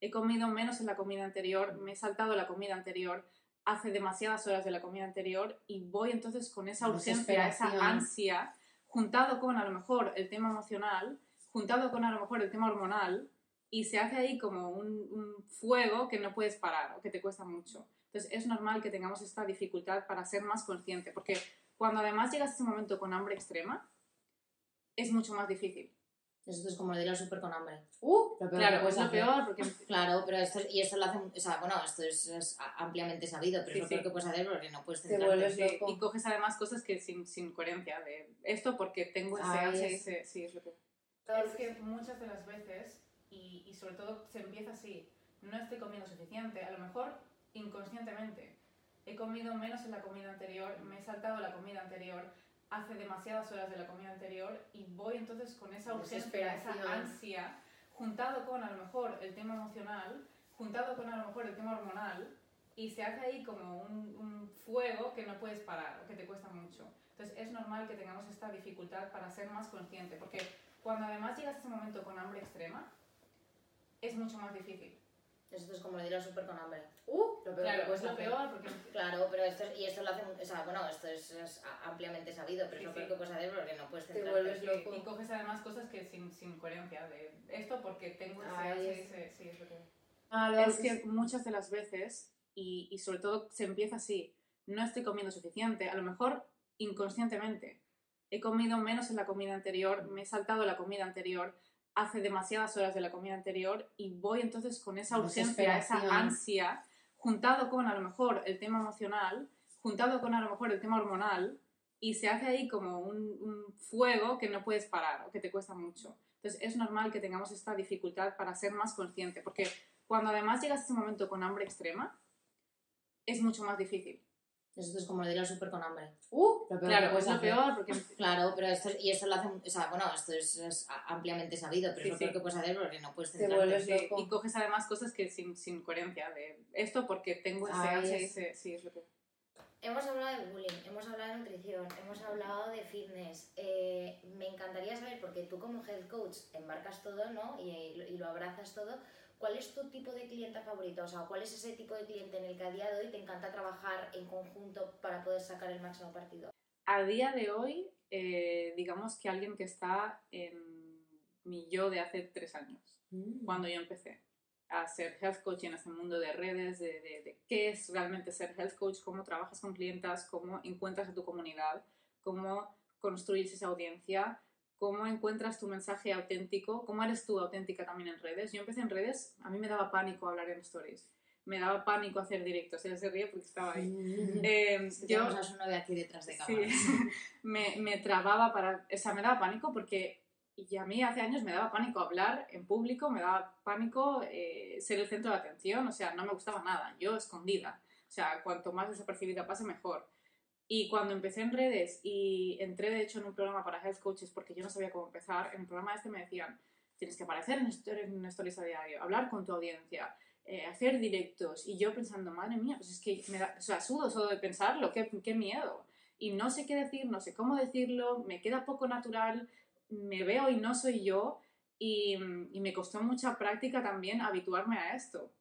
He comido menos en la comida anterior, me he saltado la comida anterior, hace demasiadas horas de la comida anterior y voy entonces con esa urgencia, esa ansia, juntado con a lo mejor el tema emocional, juntado con a lo mejor el tema hormonal, y se hace ahí como un, un fuego que no puedes parar o que te cuesta mucho. Entonces es normal que tengamos esta dificultad para ser más consciente, porque cuando además llegas a ese momento con hambre extrema, es mucho más difícil. Esto es como lo de ir al súper con hambre. Uh, Lo peor Claro, es lo hacer. peor, porque Claro, pero esto, y esto lo hacen, o sea, bueno, esto es, es ampliamente sabido, pero Sí, es lo peor sí. que puedes hacer porque no puedes Te centrarte. vuelves Sí, loco. y coges además cosas que sin, sin coherencia de esto porque tengo ese ansia es- ese- sí, es lo que... Claro, Es que muchas de las veces, y, y sobre todo se empieza así, no estoy comiendo suficiente, a lo mejor inconscientemente. He comido menos en la comida anterior, me he saltado la comida anterior, hace demasiadas horas de la comida anterior y voy entonces con esa urgencia, esa ansia, juntado con a lo mejor el tema emocional, juntado con a lo mejor el tema hormonal, y se hace ahí como un, un fuego que no puedes parar o que te cuesta mucho. Entonces es normal que tengamos esta dificultad para ser más consciente, porque cuando además llegas a ese momento con hambre extrema, es mucho más difícil. Esto es como ir al súper con hambre. Uh, lo peor que Claro, es puedes lo hacer. peor porque Claro, pero esto es- y esto lo hacen, o sea, bueno, esto es, es ampliamente sabido, pero Sí, es lo sí. peor que puedes hacer porque no puedes Te centrarte. vuelves Sí, loco. y coges además cosas que sin, sin coherencia de esto porque tengo ese es- sí, es lo que... Ah, lo Es haces- que muchas de las veces, y, y sobre todo se empieza así, no estoy comiendo suficiente, a lo mejor inconscientemente. He comido menos en la comida anterior, me he saltado la comida anterior, hace demasiadas horas de la comida anterior y voy entonces con esa urgencia, esa ansia, juntado con a lo mejor el tema emocional, juntado con a lo mejor el tema hormonal, y se hace ahí como un, un fuego que no puedes parar o que te cuesta mucho. Entonces es normal que tengamos esta dificultad para ser más consciente, porque cuando además llegas a ese momento con hambre extrema, es mucho más difícil. Esto es como lo de ir al súper con hambre. Uh, Lo peor Claro, puedes es lo hacer. peor, porque Claro, pero esto, y esto lo hacen, o sea, bueno, esto es, es ampliamente sabido, pero Sí, es lo peor que puedes hacer porque no puedes Te centrarte. vuelves Sí, loco. y coges además cosas que sin, sin coherencia de esto porque tengo ese ese- sí, es lo que... Hemos hablado de bullying, hemos hablado de nutrición, hemos hablado de fitness. Eh, me encantaría saber, porque tú como health coach embarcas todo, ¿no? Y, y lo abrazas todo. ¿Cuál es tu tipo de clienta favorito? O sea, ¿cuál es ese tipo de cliente en el que a día de hoy te encanta trabajar en conjunto para poder sacar el máximo partido? A día de hoy, eh, digamos que alguien que está en mi yo de hace tres años. Mm. cuando yo empecé a ser health coach en este mundo de redes, de, de- de qué es realmente ser health coach, cómo trabajas con clientas, cómo encuentras a tu comunidad, cómo construyes esa audiencia, cómo encuentras tu mensaje auténtico, cómo eres tú auténtica también en redes. Yo empecé en redes, a mí me daba pánico hablar en stories, me daba pánico hacer directos, él se ríe porque estaba ahí. Eh, yo, su novia aquí detrás de Sí, cámara. me, me trababa para, o sea, me daba pánico porque y a mí hace años me daba pánico hablar en público, me daba pánico eh, ser el centro de atención, o sea, no me gustaba nada, yo escondida. O sea, cuanto más desapercibida pase, mejor. Y cuando empecé en redes y entré de hecho en un programa para health coaches porque yo no sabía cómo empezar, en el programa este me decían, tienes que aparecer en, en stories a diario, hablar con tu audiencia, eh, hacer directos. Y yo pensando, madre mía, pues es que me da, o sea, sudo solo de pensarlo, qué, qué miedo. Y no sé qué decir, no sé cómo decirlo, me queda poco natural, me veo y no soy yo. Y, y me costó mucha práctica también habituarme a esto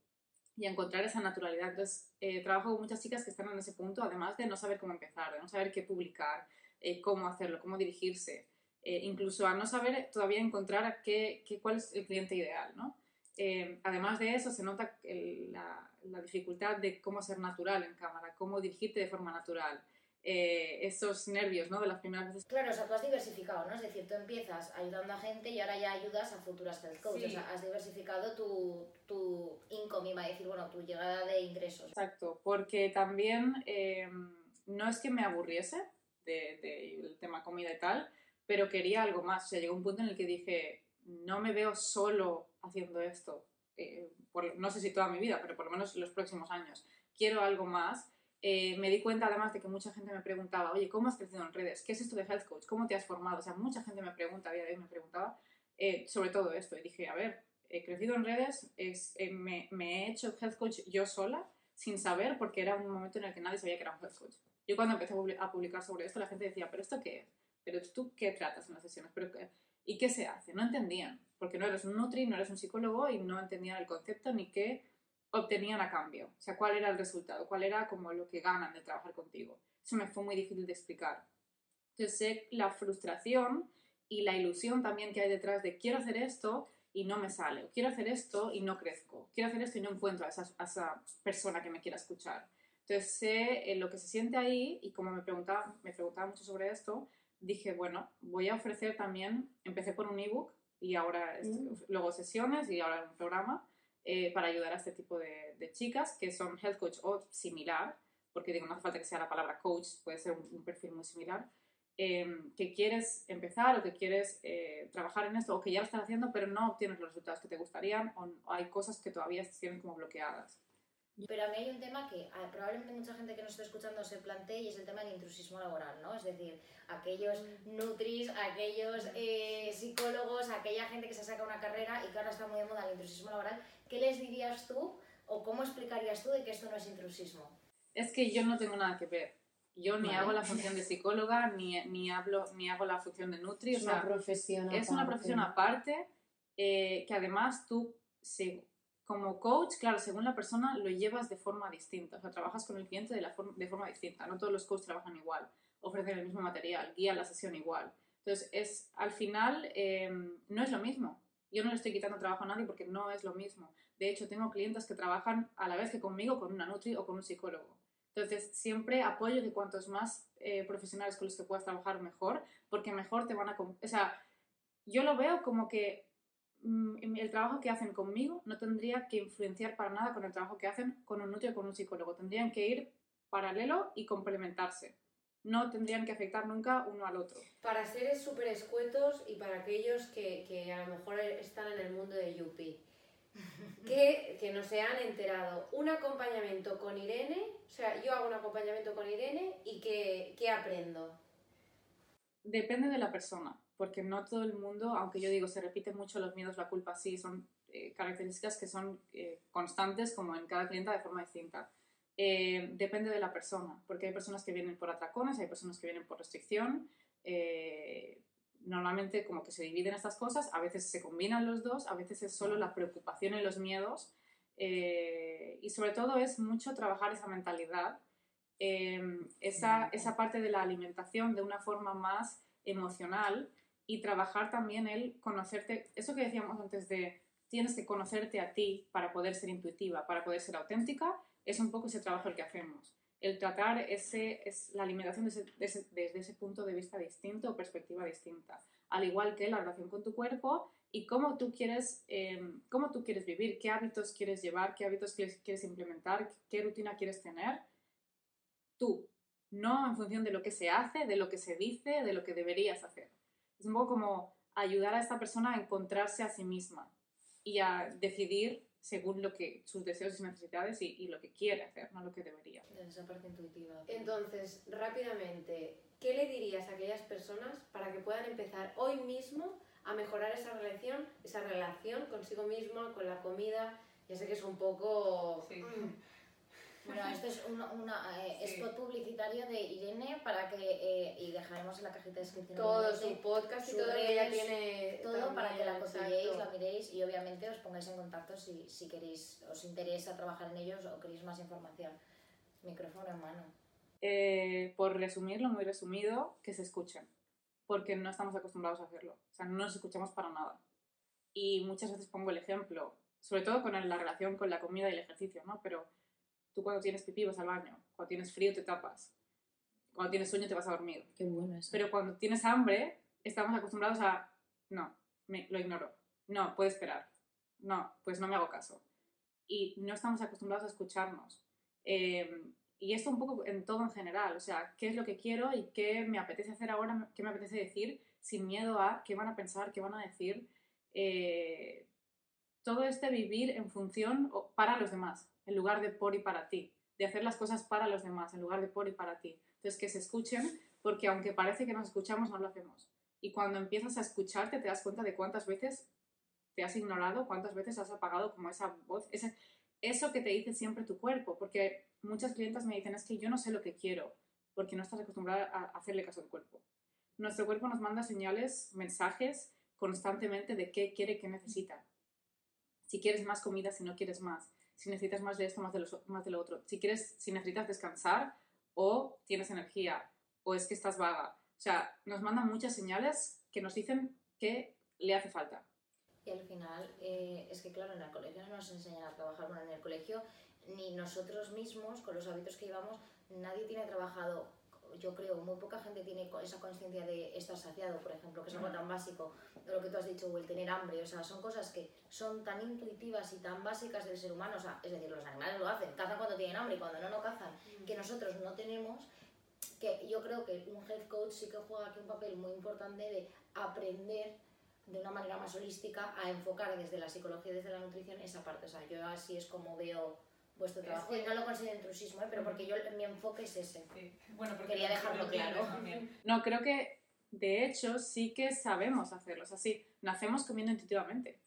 y encontrar esa naturalidad. Entonces, eh, trabajo con muchas chicas que están en ese punto, además de no saber cómo empezar, de no saber qué publicar, eh, cómo hacerlo, cómo dirigirse, eh, incluso a no saber todavía encontrar a qué, qué, cuál es el cliente ideal, ¿no? Además de eso, se nota el, la, dificultad de cómo ser natural en cámara, cómo dirigirte de forma natural. Eh, esos nervios, ¿no? De las primeras veces. Claro, o sea, tú has diversificado, ¿no? Es decir, tú empiezas ayudando a gente y ahora ya ayudas a futuras health coaches. Sí. O sea, has diversificado tu, tu income, iba a decir, bueno, tu llegada de ingresos. Exacto, porque también eh, no es que me aburriese del de, de tema comida y tal, pero quería algo más. O sea, llegó un punto en el que dije, no me veo solo haciendo esto. Eh, por, no sé si toda mi vida, pero por lo menos los próximos años. Quiero algo más eh, me di cuenta además de que mucha gente me preguntaba, oye, ¿cómo has crecido en redes? ¿Qué es esto de Health Coach? ¿Cómo te has formado? O sea, mucha gente me pregunta, a día de hoy me preguntaba eh, sobre todo esto. Y dije, a ver, he crecido en redes, es, eh, me, me, he hecho Health Coach yo sola, sin saber, porque era un momento en el que nadie sabía que era un Health Coach. Yo cuando empecé a publicar sobre esto, la gente decía, ¿pero esto qué es? ¿Pero tú qué tratas en las sesiones? ¿Pero qué? ¿Y qué se hace? No entendían, porque no eres un Nutri, no eres un psicólogo y no entendían el concepto ni qué obtenían a cambio. O sea, cuál era el resultado, cuál era como lo que ganan de trabajar contigo. Eso me fue muy difícil de explicar. Entonces sé la frustración y la ilusión también que hay detrás de quiero hacer esto y no me sale, o quiero hacer esto y no crezco, quiero hacer esto y no encuentro a esa, a esa persona que me quiera escuchar. Entonces sé eh, lo que se siente ahí y como me preguntaba, me preguntaba mucho sobre esto, dije, bueno, voy a ofrecer también, empecé por un ebook y ahora mm. luego sesiones y ahora un programa eh, para ayudar a este tipo de, chicas que son health coach o similar, porque digo, no hace falta que sea la palabra coach, puede ser un, perfil muy similar, eh, que quieres empezar o que quieres eh, trabajar en esto o que ya lo estás haciendo pero no obtienes los resultados que te gustarían o, hay cosas que todavía se tienen como bloqueadas. Pero a mí hay un tema que probablemente mucha gente que nos está escuchando se plantee y es el tema del intrusismo laboral, ¿no? Es decir, aquellos nutris, aquellos eh, psicólogos, aquella gente que se saca una carrera y que ahora está muy de moda el intrusismo laboral, ¿qué les dirías tú o cómo explicarías tú de que esto no es intrusismo? Es que yo no tengo nada que ver. Yo ni vale. hago la función de psicóloga, ni, ni, hablo, ni hago la función de nutri. Es o sea, una profesión Es una profesión aparte eh, que además tú, si, como coach, claro, según la persona lo llevas de forma distinta. O sea, trabajas con el cliente de, la forma, de forma distinta. No todos los coaches trabajan igual, ofrecen el mismo material, guían la sesión igual. Entonces, es, al final, eh, no es lo mismo. Yo no le estoy quitando trabajo a nadie porque no es lo mismo. De hecho, tengo clientes que trabajan a la vez que conmigo con una Nutri o con un psicólogo. Entonces, siempre apoyo que cuantos más eh, profesionales con los que puedas trabajar, mejor, porque mejor te van a... O sea, yo lo veo como que el trabajo que hacen conmigo no tendría que influenciar para nada con el trabajo que hacen con un Nutri o con un psicólogo. Tendrían que ir paralelo y complementarse no tendrían que afectar nunca uno al otro. Para seres súper escuetos y para aquellos que, que, a lo mejor están en el mundo de Yupi, que, que no se han enterado, un acompañamiento con Irene, o sea, yo hago un acompañamiento con Irene y ¿qué, qué aprendo? Depende de la persona, porque no todo el mundo, aunque yo digo, se repiten mucho los miedos, la culpa, sí, son eh, características que son eh, constantes como en cada cliente de forma distinta eh, depende de la persona, porque hay personas que vienen por atracones, hay personas que vienen por restricción. Eh, normalmente como que se dividen estas cosas, a veces se combinan los dos, a veces es solo la preocupación y los miedos. Eh, y sobre todo es mucho trabajar esa mentalidad, eh, esa, esa parte de la alimentación de una forma más emocional y trabajar también el conocerte, eso que decíamos antes de tienes que conocerte a ti para poder ser intuitiva, para poder ser auténtica es un poco ese trabajo el que hacemos. El tratar ese, es la alimentación desde ese, desde ese punto de vista distinto o perspectiva distinta. Al igual que la relación con tu cuerpo y cómo tú quieres, eh, cómo tú quieres vivir, qué hábitos quieres llevar, qué hábitos quieres, quieres implementar, qué rutina quieres tener. Tú, no en función de lo que se hace, de lo que se dice, de lo que deberías hacer. Es un poco como ayudar a esta persona a encontrarse a sí misma y a decidir según lo que sus deseos y necesidades y, y lo que quiere hacer, no lo que debería. Desde esa parte intuitiva. Entonces, rápidamente, ¿qué le dirías a aquellas personas para que puedan empezar hoy mismo a mejorar esa relación, esa relación consigo mismo, con la comida? Ya sé que es un poco... Sí. Bueno, esto es un una, eh, Sí. spot publicitario de Irene para que, eh, y dejaremos en la cajita de descripción todo su podcast y todo lo que ella tiene. todo también, para que la cotilleéis, la miréis y obviamente os pongáis en contacto si, si queréis, os interesa trabajar en ellos o queréis más información. Micrófono en mano. Eh, por resumirlo, muy resumido, que se escuchen, porque no estamos acostumbrados a hacerlo, o sea, no nos escuchamos para nada. Y muchas veces pongo el ejemplo, sobre todo con la relación con la comida y el ejercicio, ¿no? Pero tú cuando tienes pipí vas al baño, cuando tienes frío te tapas, cuando tienes sueño te vas a dormir. Qué bueno eso. Pero cuando tienes hambre, estamos acostumbrados a, no, me, lo ignoro, no, puede esperar, no, pues no me hago caso. Y no estamos acostumbrados a escucharnos. Eh, y esto un poco en todo en general, o sea, qué es lo que quiero y qué me apetece hacer ahora, qué me apetece decir, sin miedo a qué van a pensar, qué van a decir. Eh, todo este vivir en función o para los demás, en lugar de por y para ti, de hacer las cosas para los demás, en lugar de por y para ti. Entonces, que se escuchen, porque aunque parece que nos escuchamos, no lo hacemos. Y cuando empiezas a escucharte, te das cuenta de cuántas veces te has ignorado, cuántas veces has apagado como esa voz, ese, eso que te dice siempre tu cuerpo, porque muchas clientas me dicen, es que yo no sé lo que quiero, porque no estás acostumbrada a hacerle caso al cuerpo. Nuestro cuerpo nos manda señales, mensajes constantemente de qué quiere, qué necesita. Si quieres más comida, si no quieres más. Si necesitas más de esto, más de, lo, más de lo otro. Si, quieres, si necesitas descansar o tienes energía o es que estás vaga. O sea, nos mandan muchas señales que nos dicen que le hace falta. Y al final, eh, es que claro, en el colegio no nos enseñan a trabajar, bueno, en el colegio ni nosotros mismos, con los hábitos que llevamos, nadie tiene trabajado, yo creo, muy poca gente tiene esa conciencia de estar saciado, por ejemplo, que es algo tan básico, de lo que tú has dicho, o el tener hambre, o sea, son cosas que son tan intuitivas y tan básicas del ser humano, o sea, es decir, los animales lo hacen, cazan cuando tienen hambre y cuando no, no cazan, que nosotros no tenemos, que yo creo que un health coach sí que juega aquí un papel muy importante de aprender de una manera más holística a enfocar desde la psicología y desde la nutrición esa parte. O sea, yo así es como veo vuestro Es trabajo que- y no lo considero intrusismo, ¿eh? pero porque yo mi enfoque es ese. Bueno, porque Quería dejarlo claro. También. No, creo que de hecho sí que sabemos hacerlo. O sea, sí, nacemos comiendo intuitivamente.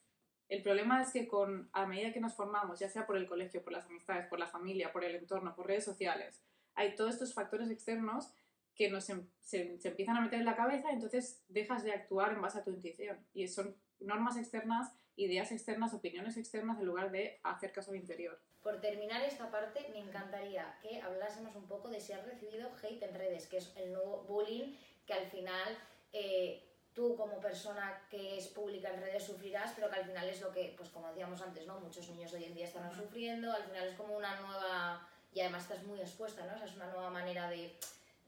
El problema es que con, a medida que nos formamos, ya sea por el colegio, por las amistades, por la familia, por el entorno, por redes sociales, hay todos estos factores externos que nos em- se, empiezan a meter en la cabeza y entonces dejas de actuar en base a tu intuición. Y son normas externas, ideas externas, opiniones externas en lugar de hacer caso al interior. Por terminar esta parte, me encantaría que hablásemos un poco de si has recibido hate en redes, que es el nuevo bullying que al final eh, tú como persona que es pública en redes sufrirás, pero que al final es lo que, pues como decíamos antes, ¿no? Muchos niños hoy en día están sufriendo, al final es como una nueva... Y además estás muy expuesta, ¿no? O sea, es una nueva manera de,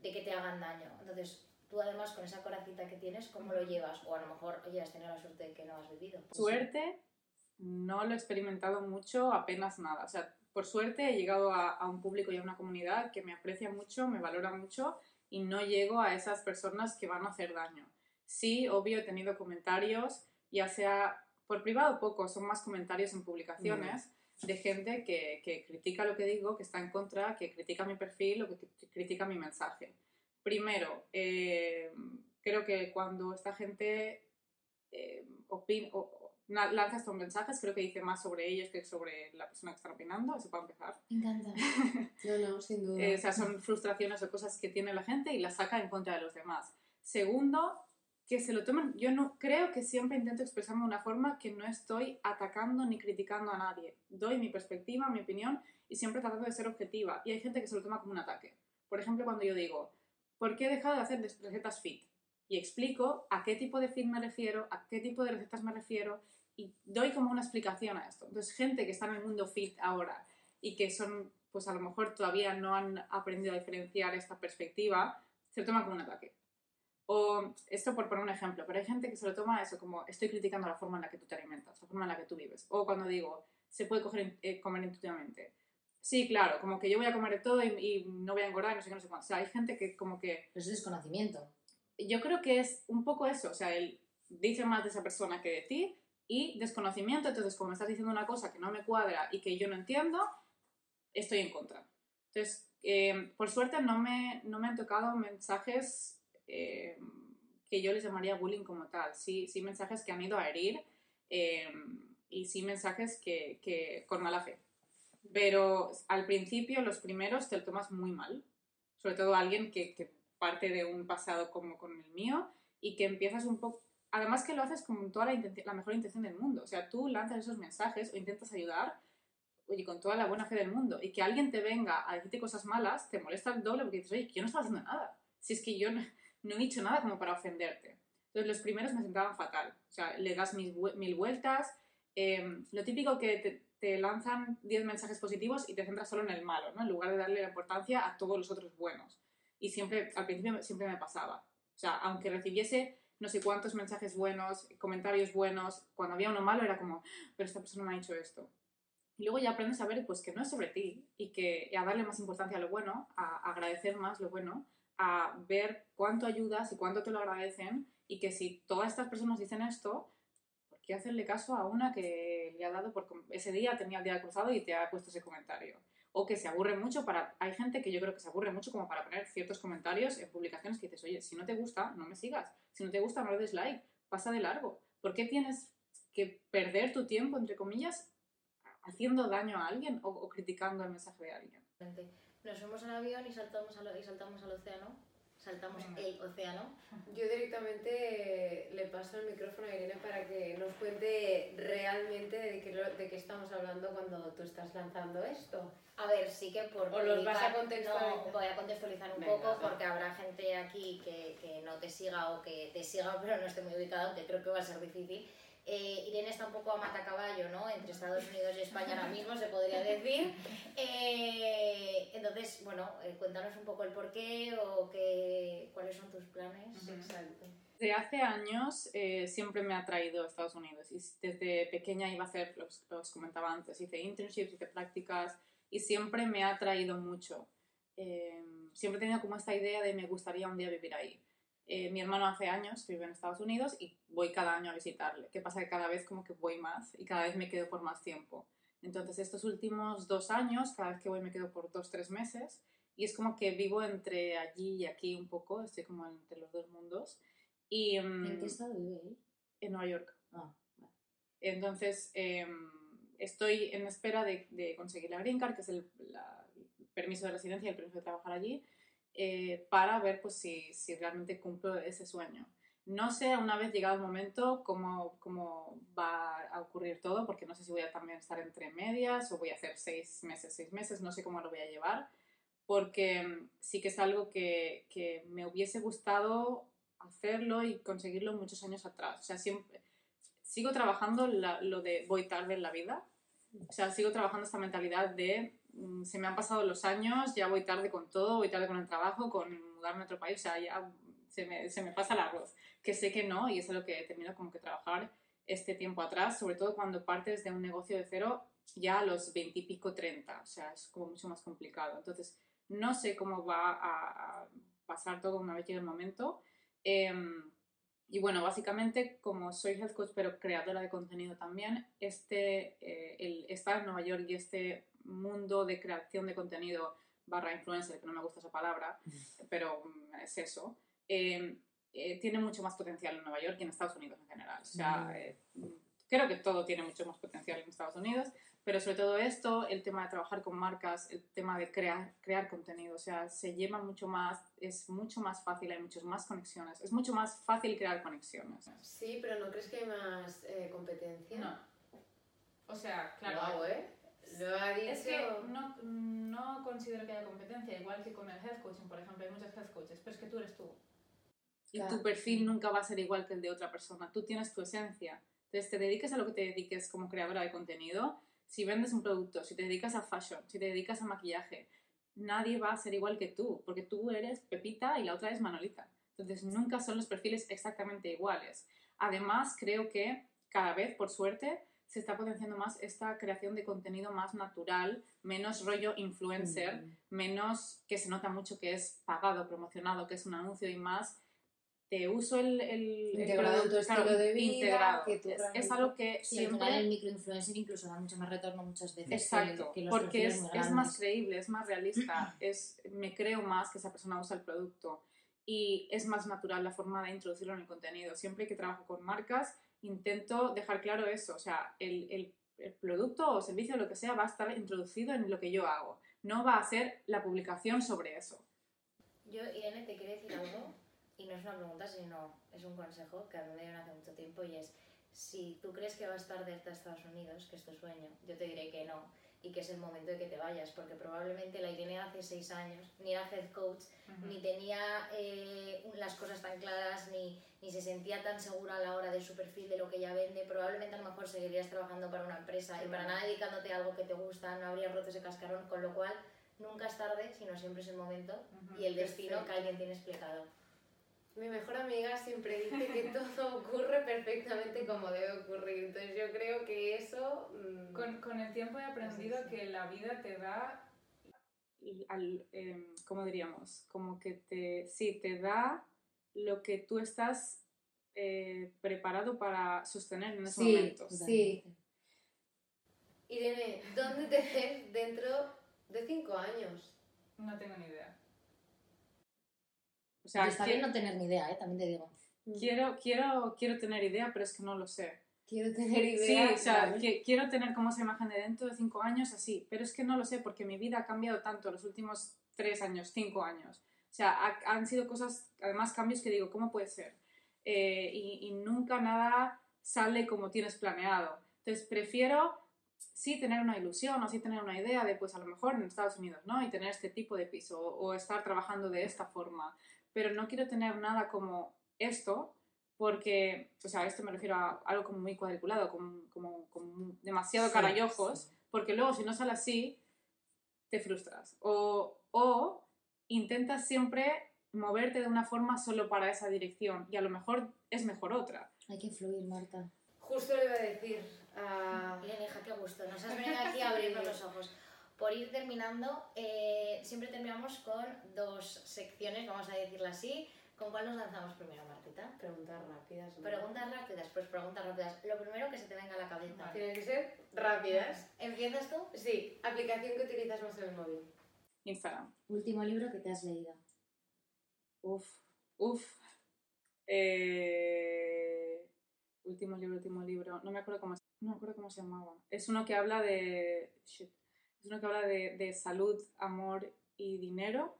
de que te hagan daño. Entonces, tú además con esa corajita que tienes, ¿cómo lo llevas? O a lo mejor, oye, has tenido la suerte de que no has vivido. Suerte, no lo he experimentado mucho, apenas nada. O sea, por suerte he llegado a, a un público y a una comunidad que me aprecia mucho, me valora mucho y no llego a esas personas que van a hacer daño. Sí, obvio, he tenido comentarios, ya sea por privado poco, son más comentarios en publicaciones de gente que, que critica lo que digo, que está en contra, que critica mi perfil o que, que critica mi mensaje. Primero, eh, creo que cuando esta gente eh, opina, o- o lanza estos mensajes, creo que dice más sobre ellos que sobre la persona que están opinando, eso para empezar. Me encanta. No, no, sin duda. Eh, o sea, son frustraciones o cosas que tiene la gente y las saca en contra de los demás. Segundo, que se lo tomen. Yo no creo que siempre intento expresarme de una forma que no estoy atacando ni criticando a nadie. Doy mi perspectiva, mi opinión y siempre tratando de ser objetiva. Y hay gente que se lo toma como un ataque. Por ejemplo, cuando yo digo, ¿por qué he dejado de hacer recetas fit? Y explico a qué tipo de fit me refiero, a qué tipo de recetas me refiero y doy como una explicación a esto. Entonces, gente que está en el mundo fit ahora y que son, pues a lo mejor todavía no han aprendido a diferenciar esta perspectiva, se lo toma como un ataque. O esto por poner un ejemplo, pero hay gente que se lo toma eso como estoy criticando la forma en la que tú te alimentas, la forma en la que tú vives. O cuando digo, se puede coger, eh, comer intuitivamente. Sí, claro, como que yo voy a comer de todo y, y no voy a engordar, no sé qué, no sé cuánto. O sea, hay gente que como que Pero eso es desconocimiento. yo creo que es un poco eso, o sea, el dice más de esa persona que de ti y desconocimiento, entonces como me estás diciendo una cosa que no me cuadra y que yo no entiendo, estoy en contra. Entonces, eh, por suerte no me, no me han tocado mensajes eh, que yo les llamaría bullying como tal, sí, sí mensajes que han ido a herir eh, y sí mensajes que, que con mala fe. Pero al principio, los primeros, te lo tomas muy mal. Sobre todo alguien que, que parte de un pasado como con el mío y que empiezas un poco... Además que lo haces con toda la, la mejor intención del mundo. O sea, tú lanzas esos mensajes o intentas ayudar, oye, con toda la buena fe del mundo. Y que alguien te venga a decirte cosas malas, te molesta el doble porque dices, oye, yo no estaba haciendo nada. Si es que yo no, no he dicho nada como para ofenderte. Entonces los primeros me sentaban fatal. O sea, le das mil, mil vueltas. eh, lo típico que te, lanzan 10 mensajes positivos y te centras solo en el malo, ¿no? En lugar de darle la importancia a todos los otros buenos. Y siempre, al principio siempre me pasaba. O sea, aunque recibiese no sé cuántos mensajes buenos, comentarios buenos, cuando había uno malo era como, pero esta persona me ha dicho esto. Y luego ya aprendes a ver pues, que no es sobre ti y que a darle más importancia a lo bueno, a agradecer más lo bueno, a ver cuánto ayudas y cuánto te lo agradecen y que si todas estas personas dicen esto, ¿por qué hacerle caso a una que le ha dado por ese día, tenía el día cruzado y te ha puesto ese comentario? O que se aburre mucho para... Hay gente que yo creo que se aburre mucho como para poner ciertos comentarios en publicaciones que dices, oye, si no te gusta, no me sigas. Si no te gusta, no le des like. Pasa de largo. ¿Por qué tienes que perder tu tiempo, entre comillas, haciendo daño a alguien o criticando el mensaje de alguien? Nos fuimos al avión y saltamos al, y saltamos al océano. Saltamos Venga. el océano. Yo directamente le paso el micrófono a Irene para que nos cuente realmente de qué, de qué estamos hablando cuando tú estás lanzando esto. A ver, sí que por... ¿O los vas a contextualizar? No, voy a contextualizar un Venga, poco porque habrá gente aquí que, que no te siga o que te siga pero no esté muy ubicada, aunque creo que va a ser difícil. Eh, Irene está un poco a matacaballo, ¿no? Entre Estados Unidos y España ahora mismo, se podría decir. Entonces, bueno, eh, cuéntanos un poco el porqué o qué, cuáles son tus planes. Exacto. Desde hace años eh, siempre me ha traído a Estados Unidos y desde pequeña iba a hacer, los, los comentaba antes, hice internships, hice prácticas y siempre me ha traído mucho. Eh, siempre he tenido como esta idea de me gustaría un día vivir ahí. Eh, mi hermano hace años vive en Estados Unidos y voy cada año a visitarle. ¿Qué pasa? Que cada vez como que voy más y cada vez me quedo por más tiempo. Entonces estos últimos dos años, cada vez que voy me quedo por dos, tres meses y es como que vivo entre allí y aquí un poco, estoy como entre los dos mundos. Y, mm, ¿En qué estado vive él? en Nueva York. Ah, vale. Entonces, em, estoy en espera de, de conseguir la Green Card, que es el, la- el permiso de residencia y el permiso de trabajar allí, eh, para ver pues, si, si realmente cumplo ese sueño. No sé, una vez llegado el momento, cómo, cómo va a ocurrir todo, porque no sé si voy a también estar entre medias o voy a hacer seis meses, seis meses, no sé cómo lo voy a llevar, porque mm, sí que es algo que, que me hubiese gustado hacerlo y conseguirlo muchos años atrás. O sea, siempre, sigo trabajando lo de voy tarde en la vida. O sea, sigo trabajando esta mentalidad de mm, se me han pasado los años, ya voy tarde con todo, voy tarde con el trabajo, con mudarme a otro país, o sea, ya se me, se me pasa el arroz. Que sé que no, y es lo que he tenido como que trabajar este tiempo atrás, sobre todo cuando partes de un negocio de cero ya a los 20 y pico, 30, o sea, es como mucho más complicado. Entonces, no sé cómo va a, a pasar todo una vez llegue el momento. Em, y bueno, básicamente, como soy health coach, pero creadora de contenido también, este, eh, el estar en Nueva York y este mundo de creación de contenido barra influencer, que no me gusta esa palabra, pero mm, es eso, eh, eh, tiene mucho más potencial en Nueva York y en Estados Unidos en general. O sea, eh, creo que todo tiene mucho más potencial en Estados Unidos, pero sobre todo esto, el tema de trabajar con marcas, el tema de crear, crear contenido, o sea, se lleva mucho más, es mucho más fácil, hay muchas más conexiones, es mucho más fácil crear conexiones. Sí, pero ¿no crees que hay más eh, competencia? No. O sea, claro. ¿eh? Lo ha dicho... Es que no, no considero que haya competencia, igual que con el health coaching, por ejemplo, hay muchos health coaches, pero es que tú eres tú. Y Claro. tu perfil nunca va a ser igual que el de otra persona, tú tienes tu esencia. Entonces, te dediques a lo que te dediques como creadora de contenido, si vendes un producto, si te dedicas a fashion, si te dedicas a maquillaje, nadie va a ser igual que tú, porque tú eres Pepita y la otra es Manolita. Entonces, nunca son los perfiles exactamente iguales. Además, creo que cada vez, por suerte, se está potenciando más esta creación de contenido más natural, menos rollo influencer, Mm. menos que se nota mucho que es pagado, promocionado, que es un anuncio y más te uso el, el, el Integrado en tu producto, estilo de vida, integrado. que tú es, es algo que Sí, al siempre final el microinfluencer incluso da mucho más retorno muchas veces. que- Exacto, que los porque es, es más creíble, es más realista, es, me creo más que esa persona usa el producto y es más natural la forma de introducirlo en el contenido. Siempre que trabajo con marcas, intento dejar claro eso, o sea, el, el- el producto o servicio, lo que sea, va a estar introducido en lo que yo hago, no va a ser la publicación sobre eso. Yo, Irene, te quiero decir algo, y no es una pregunta, sino es un consejo que a mí me dieron hace mucho tiempo, y es, si tú crees que vas tarde hasta Estados Unidos, que es tu sueño, yo te diré que no, y que es el momento de que te vayas, porque probablemente la Irene de hace seis años ni era head coach, ni tenía eh, las cosas tan claras, ni, ni se sentía tan segura a la hora de su perfil, de lo que ella vende, probablemente a lo mejor seguirías trabajando para una empresa y para nada dedicándote a algo que te gusta, no habrías roto ese cascarón, con lo cual nunca es tarde, sino siempre es el momento y el destino que alguien tiene explicado. Mi mejor amiga siempre dice que todo ocurre perfectamente como debe ocurrir. Entonces yo creo que eso... mm, Con, con el tiempo he aprendido Sí, sí. que la vida te da, al, em, ¿cómo diríamos? Como que te, sí, te da lo que tú estás eh, preparado para sostener en ese Sí, momento. sí. Irene, ¿dónde te ves dentro de cinco años? No tengo ni idea. O sea, está bien no tener ni idea, ¿eh? también te digo. quiero, quiero, quiero tener idea, pero es que no lo sé. Quiero tener Sí, idea. o sea, que- quiero tener como esa imagen de dentro de cinco años así, pero es que no lo sé porque mi vida ha cambiado tanto los últimos tres años, cinco años. O sea, ha- han sido cosas, además cambios que digo, ¿cómo puede ser? Eh, y, y nunca nada sale como tienes planeado. Entonces prefiero sí tener una ilusión o sí tener una idea de, pues a lo mejor en Estados Unidos, ¿no? Y tener este tipo de piso o, o estar trabajando de esta forma. Pero no quiero tener nada como esto porque, o sea, esto me refiero a algo como muy cuadriculado, como, como, como demasiado Sí, cara y ojos, porque luego si no sale así, te frustras. O, o intentas siempre moverte de una forma solo para esa dirección y a lo mejor es mejor otra. Hay que fluir, Marta. Justo le iba a decir a... Irene, hija, qué gusto. Nos has venido aquí a abrirnos los ojos. Por ir terminando, eh, siempre terminamos con dos secciones, vamos a decirlo así. ¿Con cuál nos lanzamos primero, Martita? Preguntas rápidas. ¿no? Preguntas rápidas, pues preguntas rápidas. Lo primero que se te venga a la cabeza. Tienen que ser rápidas. ¿Empiezas tú? Sí, aplicación que utilizas más en el móvil. Instagram. Último libro que te has leído. Uf, uf. Eh, último libro, último libro. No me acuerdo cómo, no me acuerdo cómo se llamaba. Es uno que habla de. shit. Es uno que habla de, de salud, amor y dinero.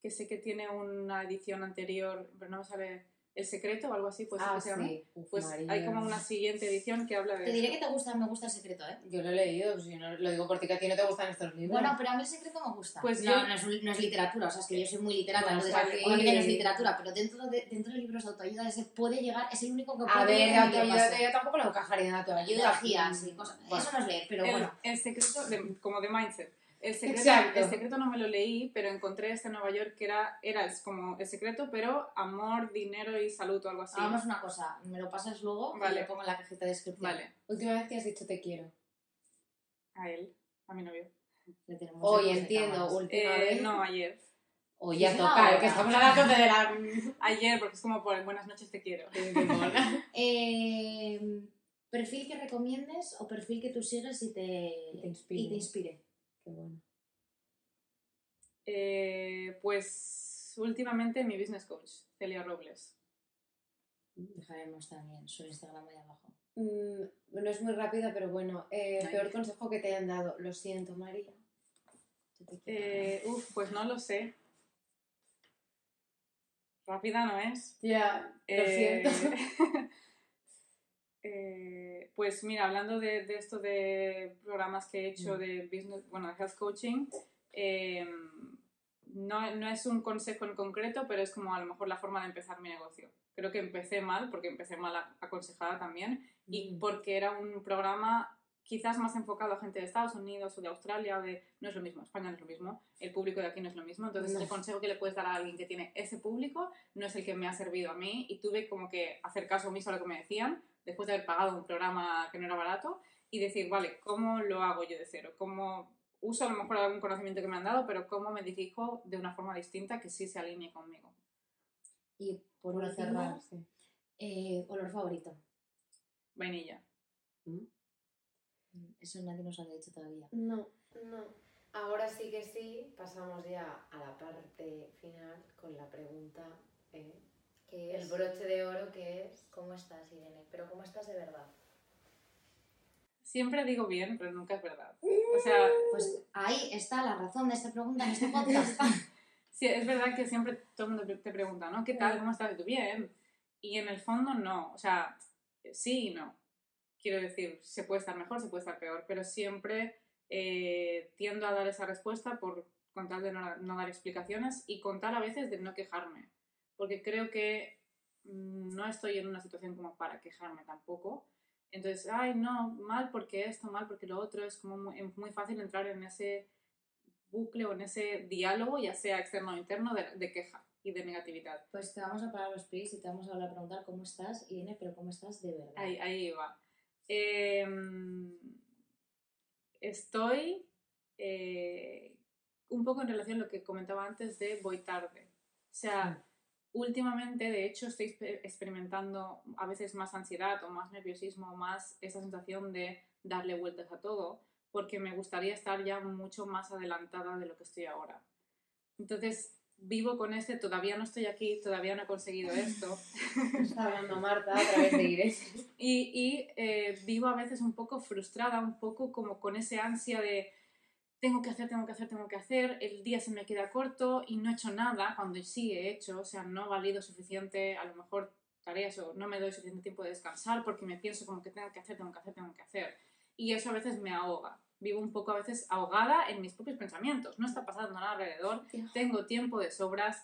Que sé que tiene una edición anterior, pero no me sale. El secreto o algo así, pues ah, que se llama. sí. Uf, Pues María. hay como una siguiente edición que habla de. Te diré eso. que te gusta, me gusta el secreto, ¿eh? Yo lo he leído, si no, lo digo porque a ti no te gustan estos libros. Bueno, pero a mí el secreto me gusta. Pues no, yo- no, es, no es literatura, o sea, es que yo soy muy literata, Bueno, entonces vale. no es literatura, pero dentro de, dentro de libros de autoayuda ese puede llegar, es el único que puede a ver, de llegar a autoayuda pase. yo tampoco lo encajaría en autoayuda. Ideologías y cosas. Bueno. Eso no es leer, pero el, bueno. el secreto, de- como de mindset. El secreto, Exacto. el secreto no me lo leí, pero encontré este en Nueva York que era, era es como el secreto, pero amor, dinero y salud o algo así. Hagamos una cosa, me lo pasas luego y lo pongo en la cajita de descripción. Vale, Última vez que has dicho te quiero. a él, a mi novio. Le tenemos Hoy entiendo, última Eh, vez. no, ayer. Hoy ya toca, que estamos 12 de la... Ayer, porque es como por buenas noches te quiero. Eh, ¿Perfil que recomiendes o perfil que tú sigues y te, Y te inspire. y te inspire? Qué bueno. Eh, pues últimamente mi business coach, Celia Robles. Dejaremos también su Instagram ahí abajo. Mm, no es muy rápida, pero bueno. Eh, peor consejo que te hayan dado. Lo siento, María. Eh, uf, pues no lo sé. Rápida no es. Ya, lo Eh, siento. pues mira, hablando de, de esto de programas que he hecho de business, bueno, de health coaching, eh, no, no es un consejo en concreto, pero es como a lo mejor la forma de empezar mi negocio. Creo que empecé mal, porque empecé mal aconsejada también, y Mm. porque era un programa quizás más enfocado a gente de Estados Unidos o de Australia, o de, no es lo mismo, España no es lo mismo, el público de aquí no es lo mismo, entonces No. el consejo que le puedes dar a alguien que tiene ese público no es el que me ha servido a mí y tuve como que hacer caso omiso a lo que me decían después de haber pagado un programa que no era barato y decir, vale, ¿cómo lo hago yo de cero? ¿Cómo uso a lo mejor algún conocimiento que me han dado, pero cómo me dirijo de una forma distinta que sí se alinee conmigo? Y por cerrar, sí. eh, olor favorito. Vainilla. Eso nadie nos lo había dicho todavía. No, no. Ahora sí que sí, pasamos ya a la parte final con la pregunta, eh, Que el broche de oro que es... ¿Cómo estás, Irene? Pero ¿cómo estás de verdad? Siempre digo bien, pero nunca es verdad. O sea, Pues ahí está la razón de esta pregunta en este podcast. sí, es verdad que siempre todo el mundo te pregunta, ¿no? ¿Qué tal? ¿Cómo estás? Tú, bien. Y en el fondo no. O sea, sí y no. Quiero decir, se puede estar mejor, se puede estar peor, pero siempre eh, tiendo a dar esa respuesta por contar de no, no dar explicaciones y contar a veces de no quejarme. Porque creo que mm, no estoy en una situación como para quejarme tampoco. Entonces, ay, no, mal porque esto, mal porque lo otro, es como muy, muy fácil entrar en ese bucle o en ese diálogo, ya sea externo o interno, de, de queja y de negatividad. Pues te vamos a parar los pies y te vamos a volver a preguntar cómo estás, Irene, pero cómo estás de verdad. Ahí, ahí va. Em, estoy eh, un poco en relación a lo que comentaba antes de voy tarde. O sea, últimamente, de hecho, estoy exper- experimentando a veces más ansiedad o más nerviosismo, más esa sensación de darle vueltas a todo, porque me gustaría estar ya mucho más adelantada de lo que estoy ahora. Entonces, vivo con este, todavía no estoy aquí, todavía no he conseguido esto. Está hablando Marta a través de. Y, y, eh, vivo a veces un poco frustrada, un poco como con ese ansia de tengo que hacer, tengo que hacer, tengo que hacer, el día se me queda corto y no he hecho nada cuando sí he hecho, o sea, no he valido suficiente, a lo mejor tareas o no me doy suficiente tiempo de descansar porque me pienso como que tengo que hacer, tengo que hacer, tengo que hacer. Y eso a veces me ahoga. Vivo un poco a veces ahogada en mis propios pensamientos. No está pasando nada alrededor, tengo tiempo de sobras,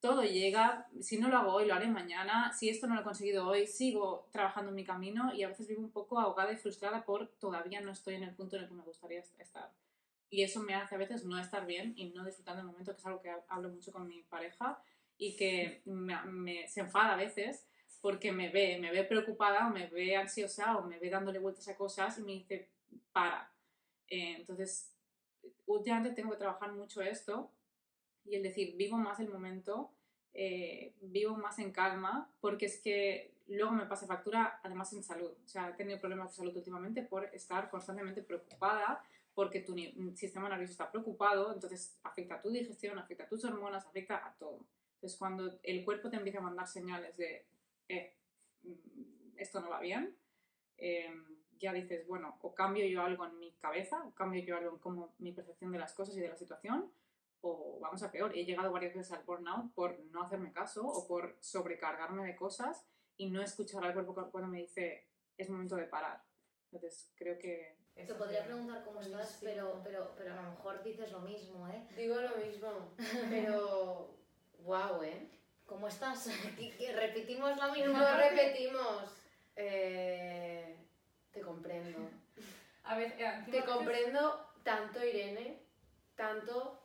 todo llega, si no lo hago hoy, lo haré mañana, si esto no lo he conseguido hoy, sigo trabajando en mi camino y a veces vivo un poco ahogada y frustrada por todavía no estoy en el punto en el que me gustaría est- estar. Y eso me hace a veces no estar bien y no disfrutar del momento, que es algo que ha- hablo mucho con mi pareja y que me, me- se enfada a veces porque me ve, me ve preocupada o me ve ansiosa o me ve dándole vueltas a cosas y me dice, para. Eh, entonces, últimamente tengo que trabajar mucho esto y el decir, vivo más el momento, eh, vivo más en calma, porque es que luego me pasa factura además en salud. O sea, he tenido problemas de salud últimamente por estar constantemente preocupada, porque tu ni- sistema nervioso está preocupado, entonces afecta a tu digestión, afecta a tus hormonas, afecta a todo. Entonces, cuando el cuerpo te empieza a mandar señales de, eh, mm, esto no va bien, eh, ya dices, bueno, o cambio yo algo en mi cabeza, o cambio yo algo en cómo mi percepción de las cosas y de la situación, o vamos a peor. He llegado varias veces al burnout por no hacerme caso o por sobrecargarme de cosas y no escuchar al cuerpo cuando me dice, es momento de parar. Entonces, creo que... Te podría preguntar cómo estás, pero, pero, pero a lo mejor dices lo mismo, ¿eh? Digo lo mismo, pero... Wow, ¿eh? ¿Cómo estás? ¿Que- que repetimos la misma? No repetimos. Eh, te comprendo. A veces, eh, Te comprendo tanto, Irene, tanto...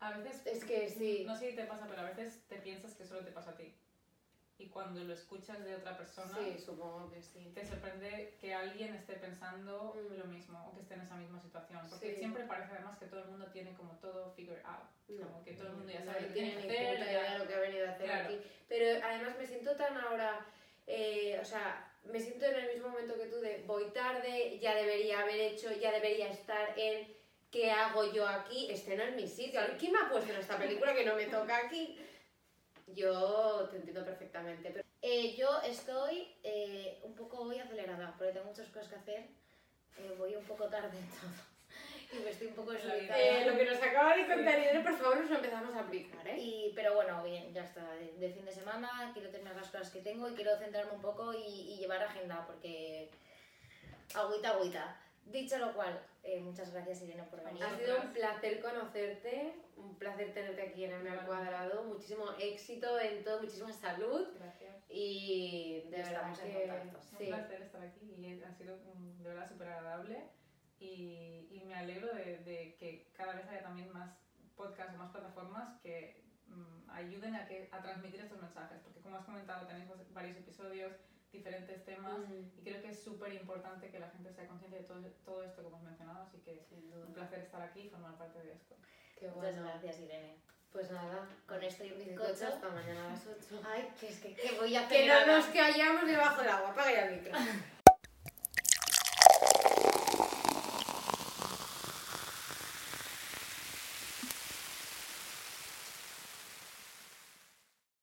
A veces Es que sí. No sé si te pasa, pero a veces te piensas que solo te pasa a ti. Y cuando lo escuchas de otra persona, Sí, supongo que sí. te sorprende que alguien esté pensando Mm. lo mismo o que esté en esa misma situación. Porque Sí. siempre parece además que todo el mundo tiene como todo figured out. No. Como que todo el mundo ya sabe que tiene que hacer. idea de lo que ha venido a hacer Claro. aquí. Pero además me siento tan ahora, eh, o sea, me siento en el mismo momento que tú de voy tarde, ya debería haber hecho, ya debería estar en qué hago yo aquí, este no es mi sitio. ¿Quién me ha puesto en esta película que no me toca aquí? Yo te entiendo perfectamente. Pero... Eh, yo estoy eh, un poco hoy acelerada, porque tengo muchas cosas que hacer. Eh, voy un poco tarde en todo. Y me estoy un poco desubicada. lo que nos acaba de contar Irene, por favor, nos lo empezamos a aplicar, ¿eh? Y, pero bueno, bien, ya está. De, de fin de semana quiero terminar las cosas que tengo y quiero centrarme un poco y, y llevar agenda, porque agüita, agüita. Dicho lo cual, eh, muchas gracias Irene por venir. Ha sido un placer conocerte, un placer tenerte aquí en el Al Cuadrado, muchísimo éxito en todo, muchísima salud Gracias. y de verdad estamos en que contacto. Un sí. placer estar aquí y ha sido de verdad súper agradable y, y me alegro de, de que cada vez haya también más podcasts o más plataformas que mm, ayuden a, que, a transmitir estos mensajes, porque como has comentado tenéis varios episodios, diferentes temas Mm. y creo que es súper importante que la gente sea consciente de todo, todo esto que hemos mencionado, así que duda. un placer estar aquí y formar parte de esto. Qué Muchas bueno. gracias Irene. Pues nada, Con esto y un bizcocho bizcocho. hasta mañana a las 8. Ay, que es que, que voy a Que no nos callamos debajo del agua, apaga ya el micro.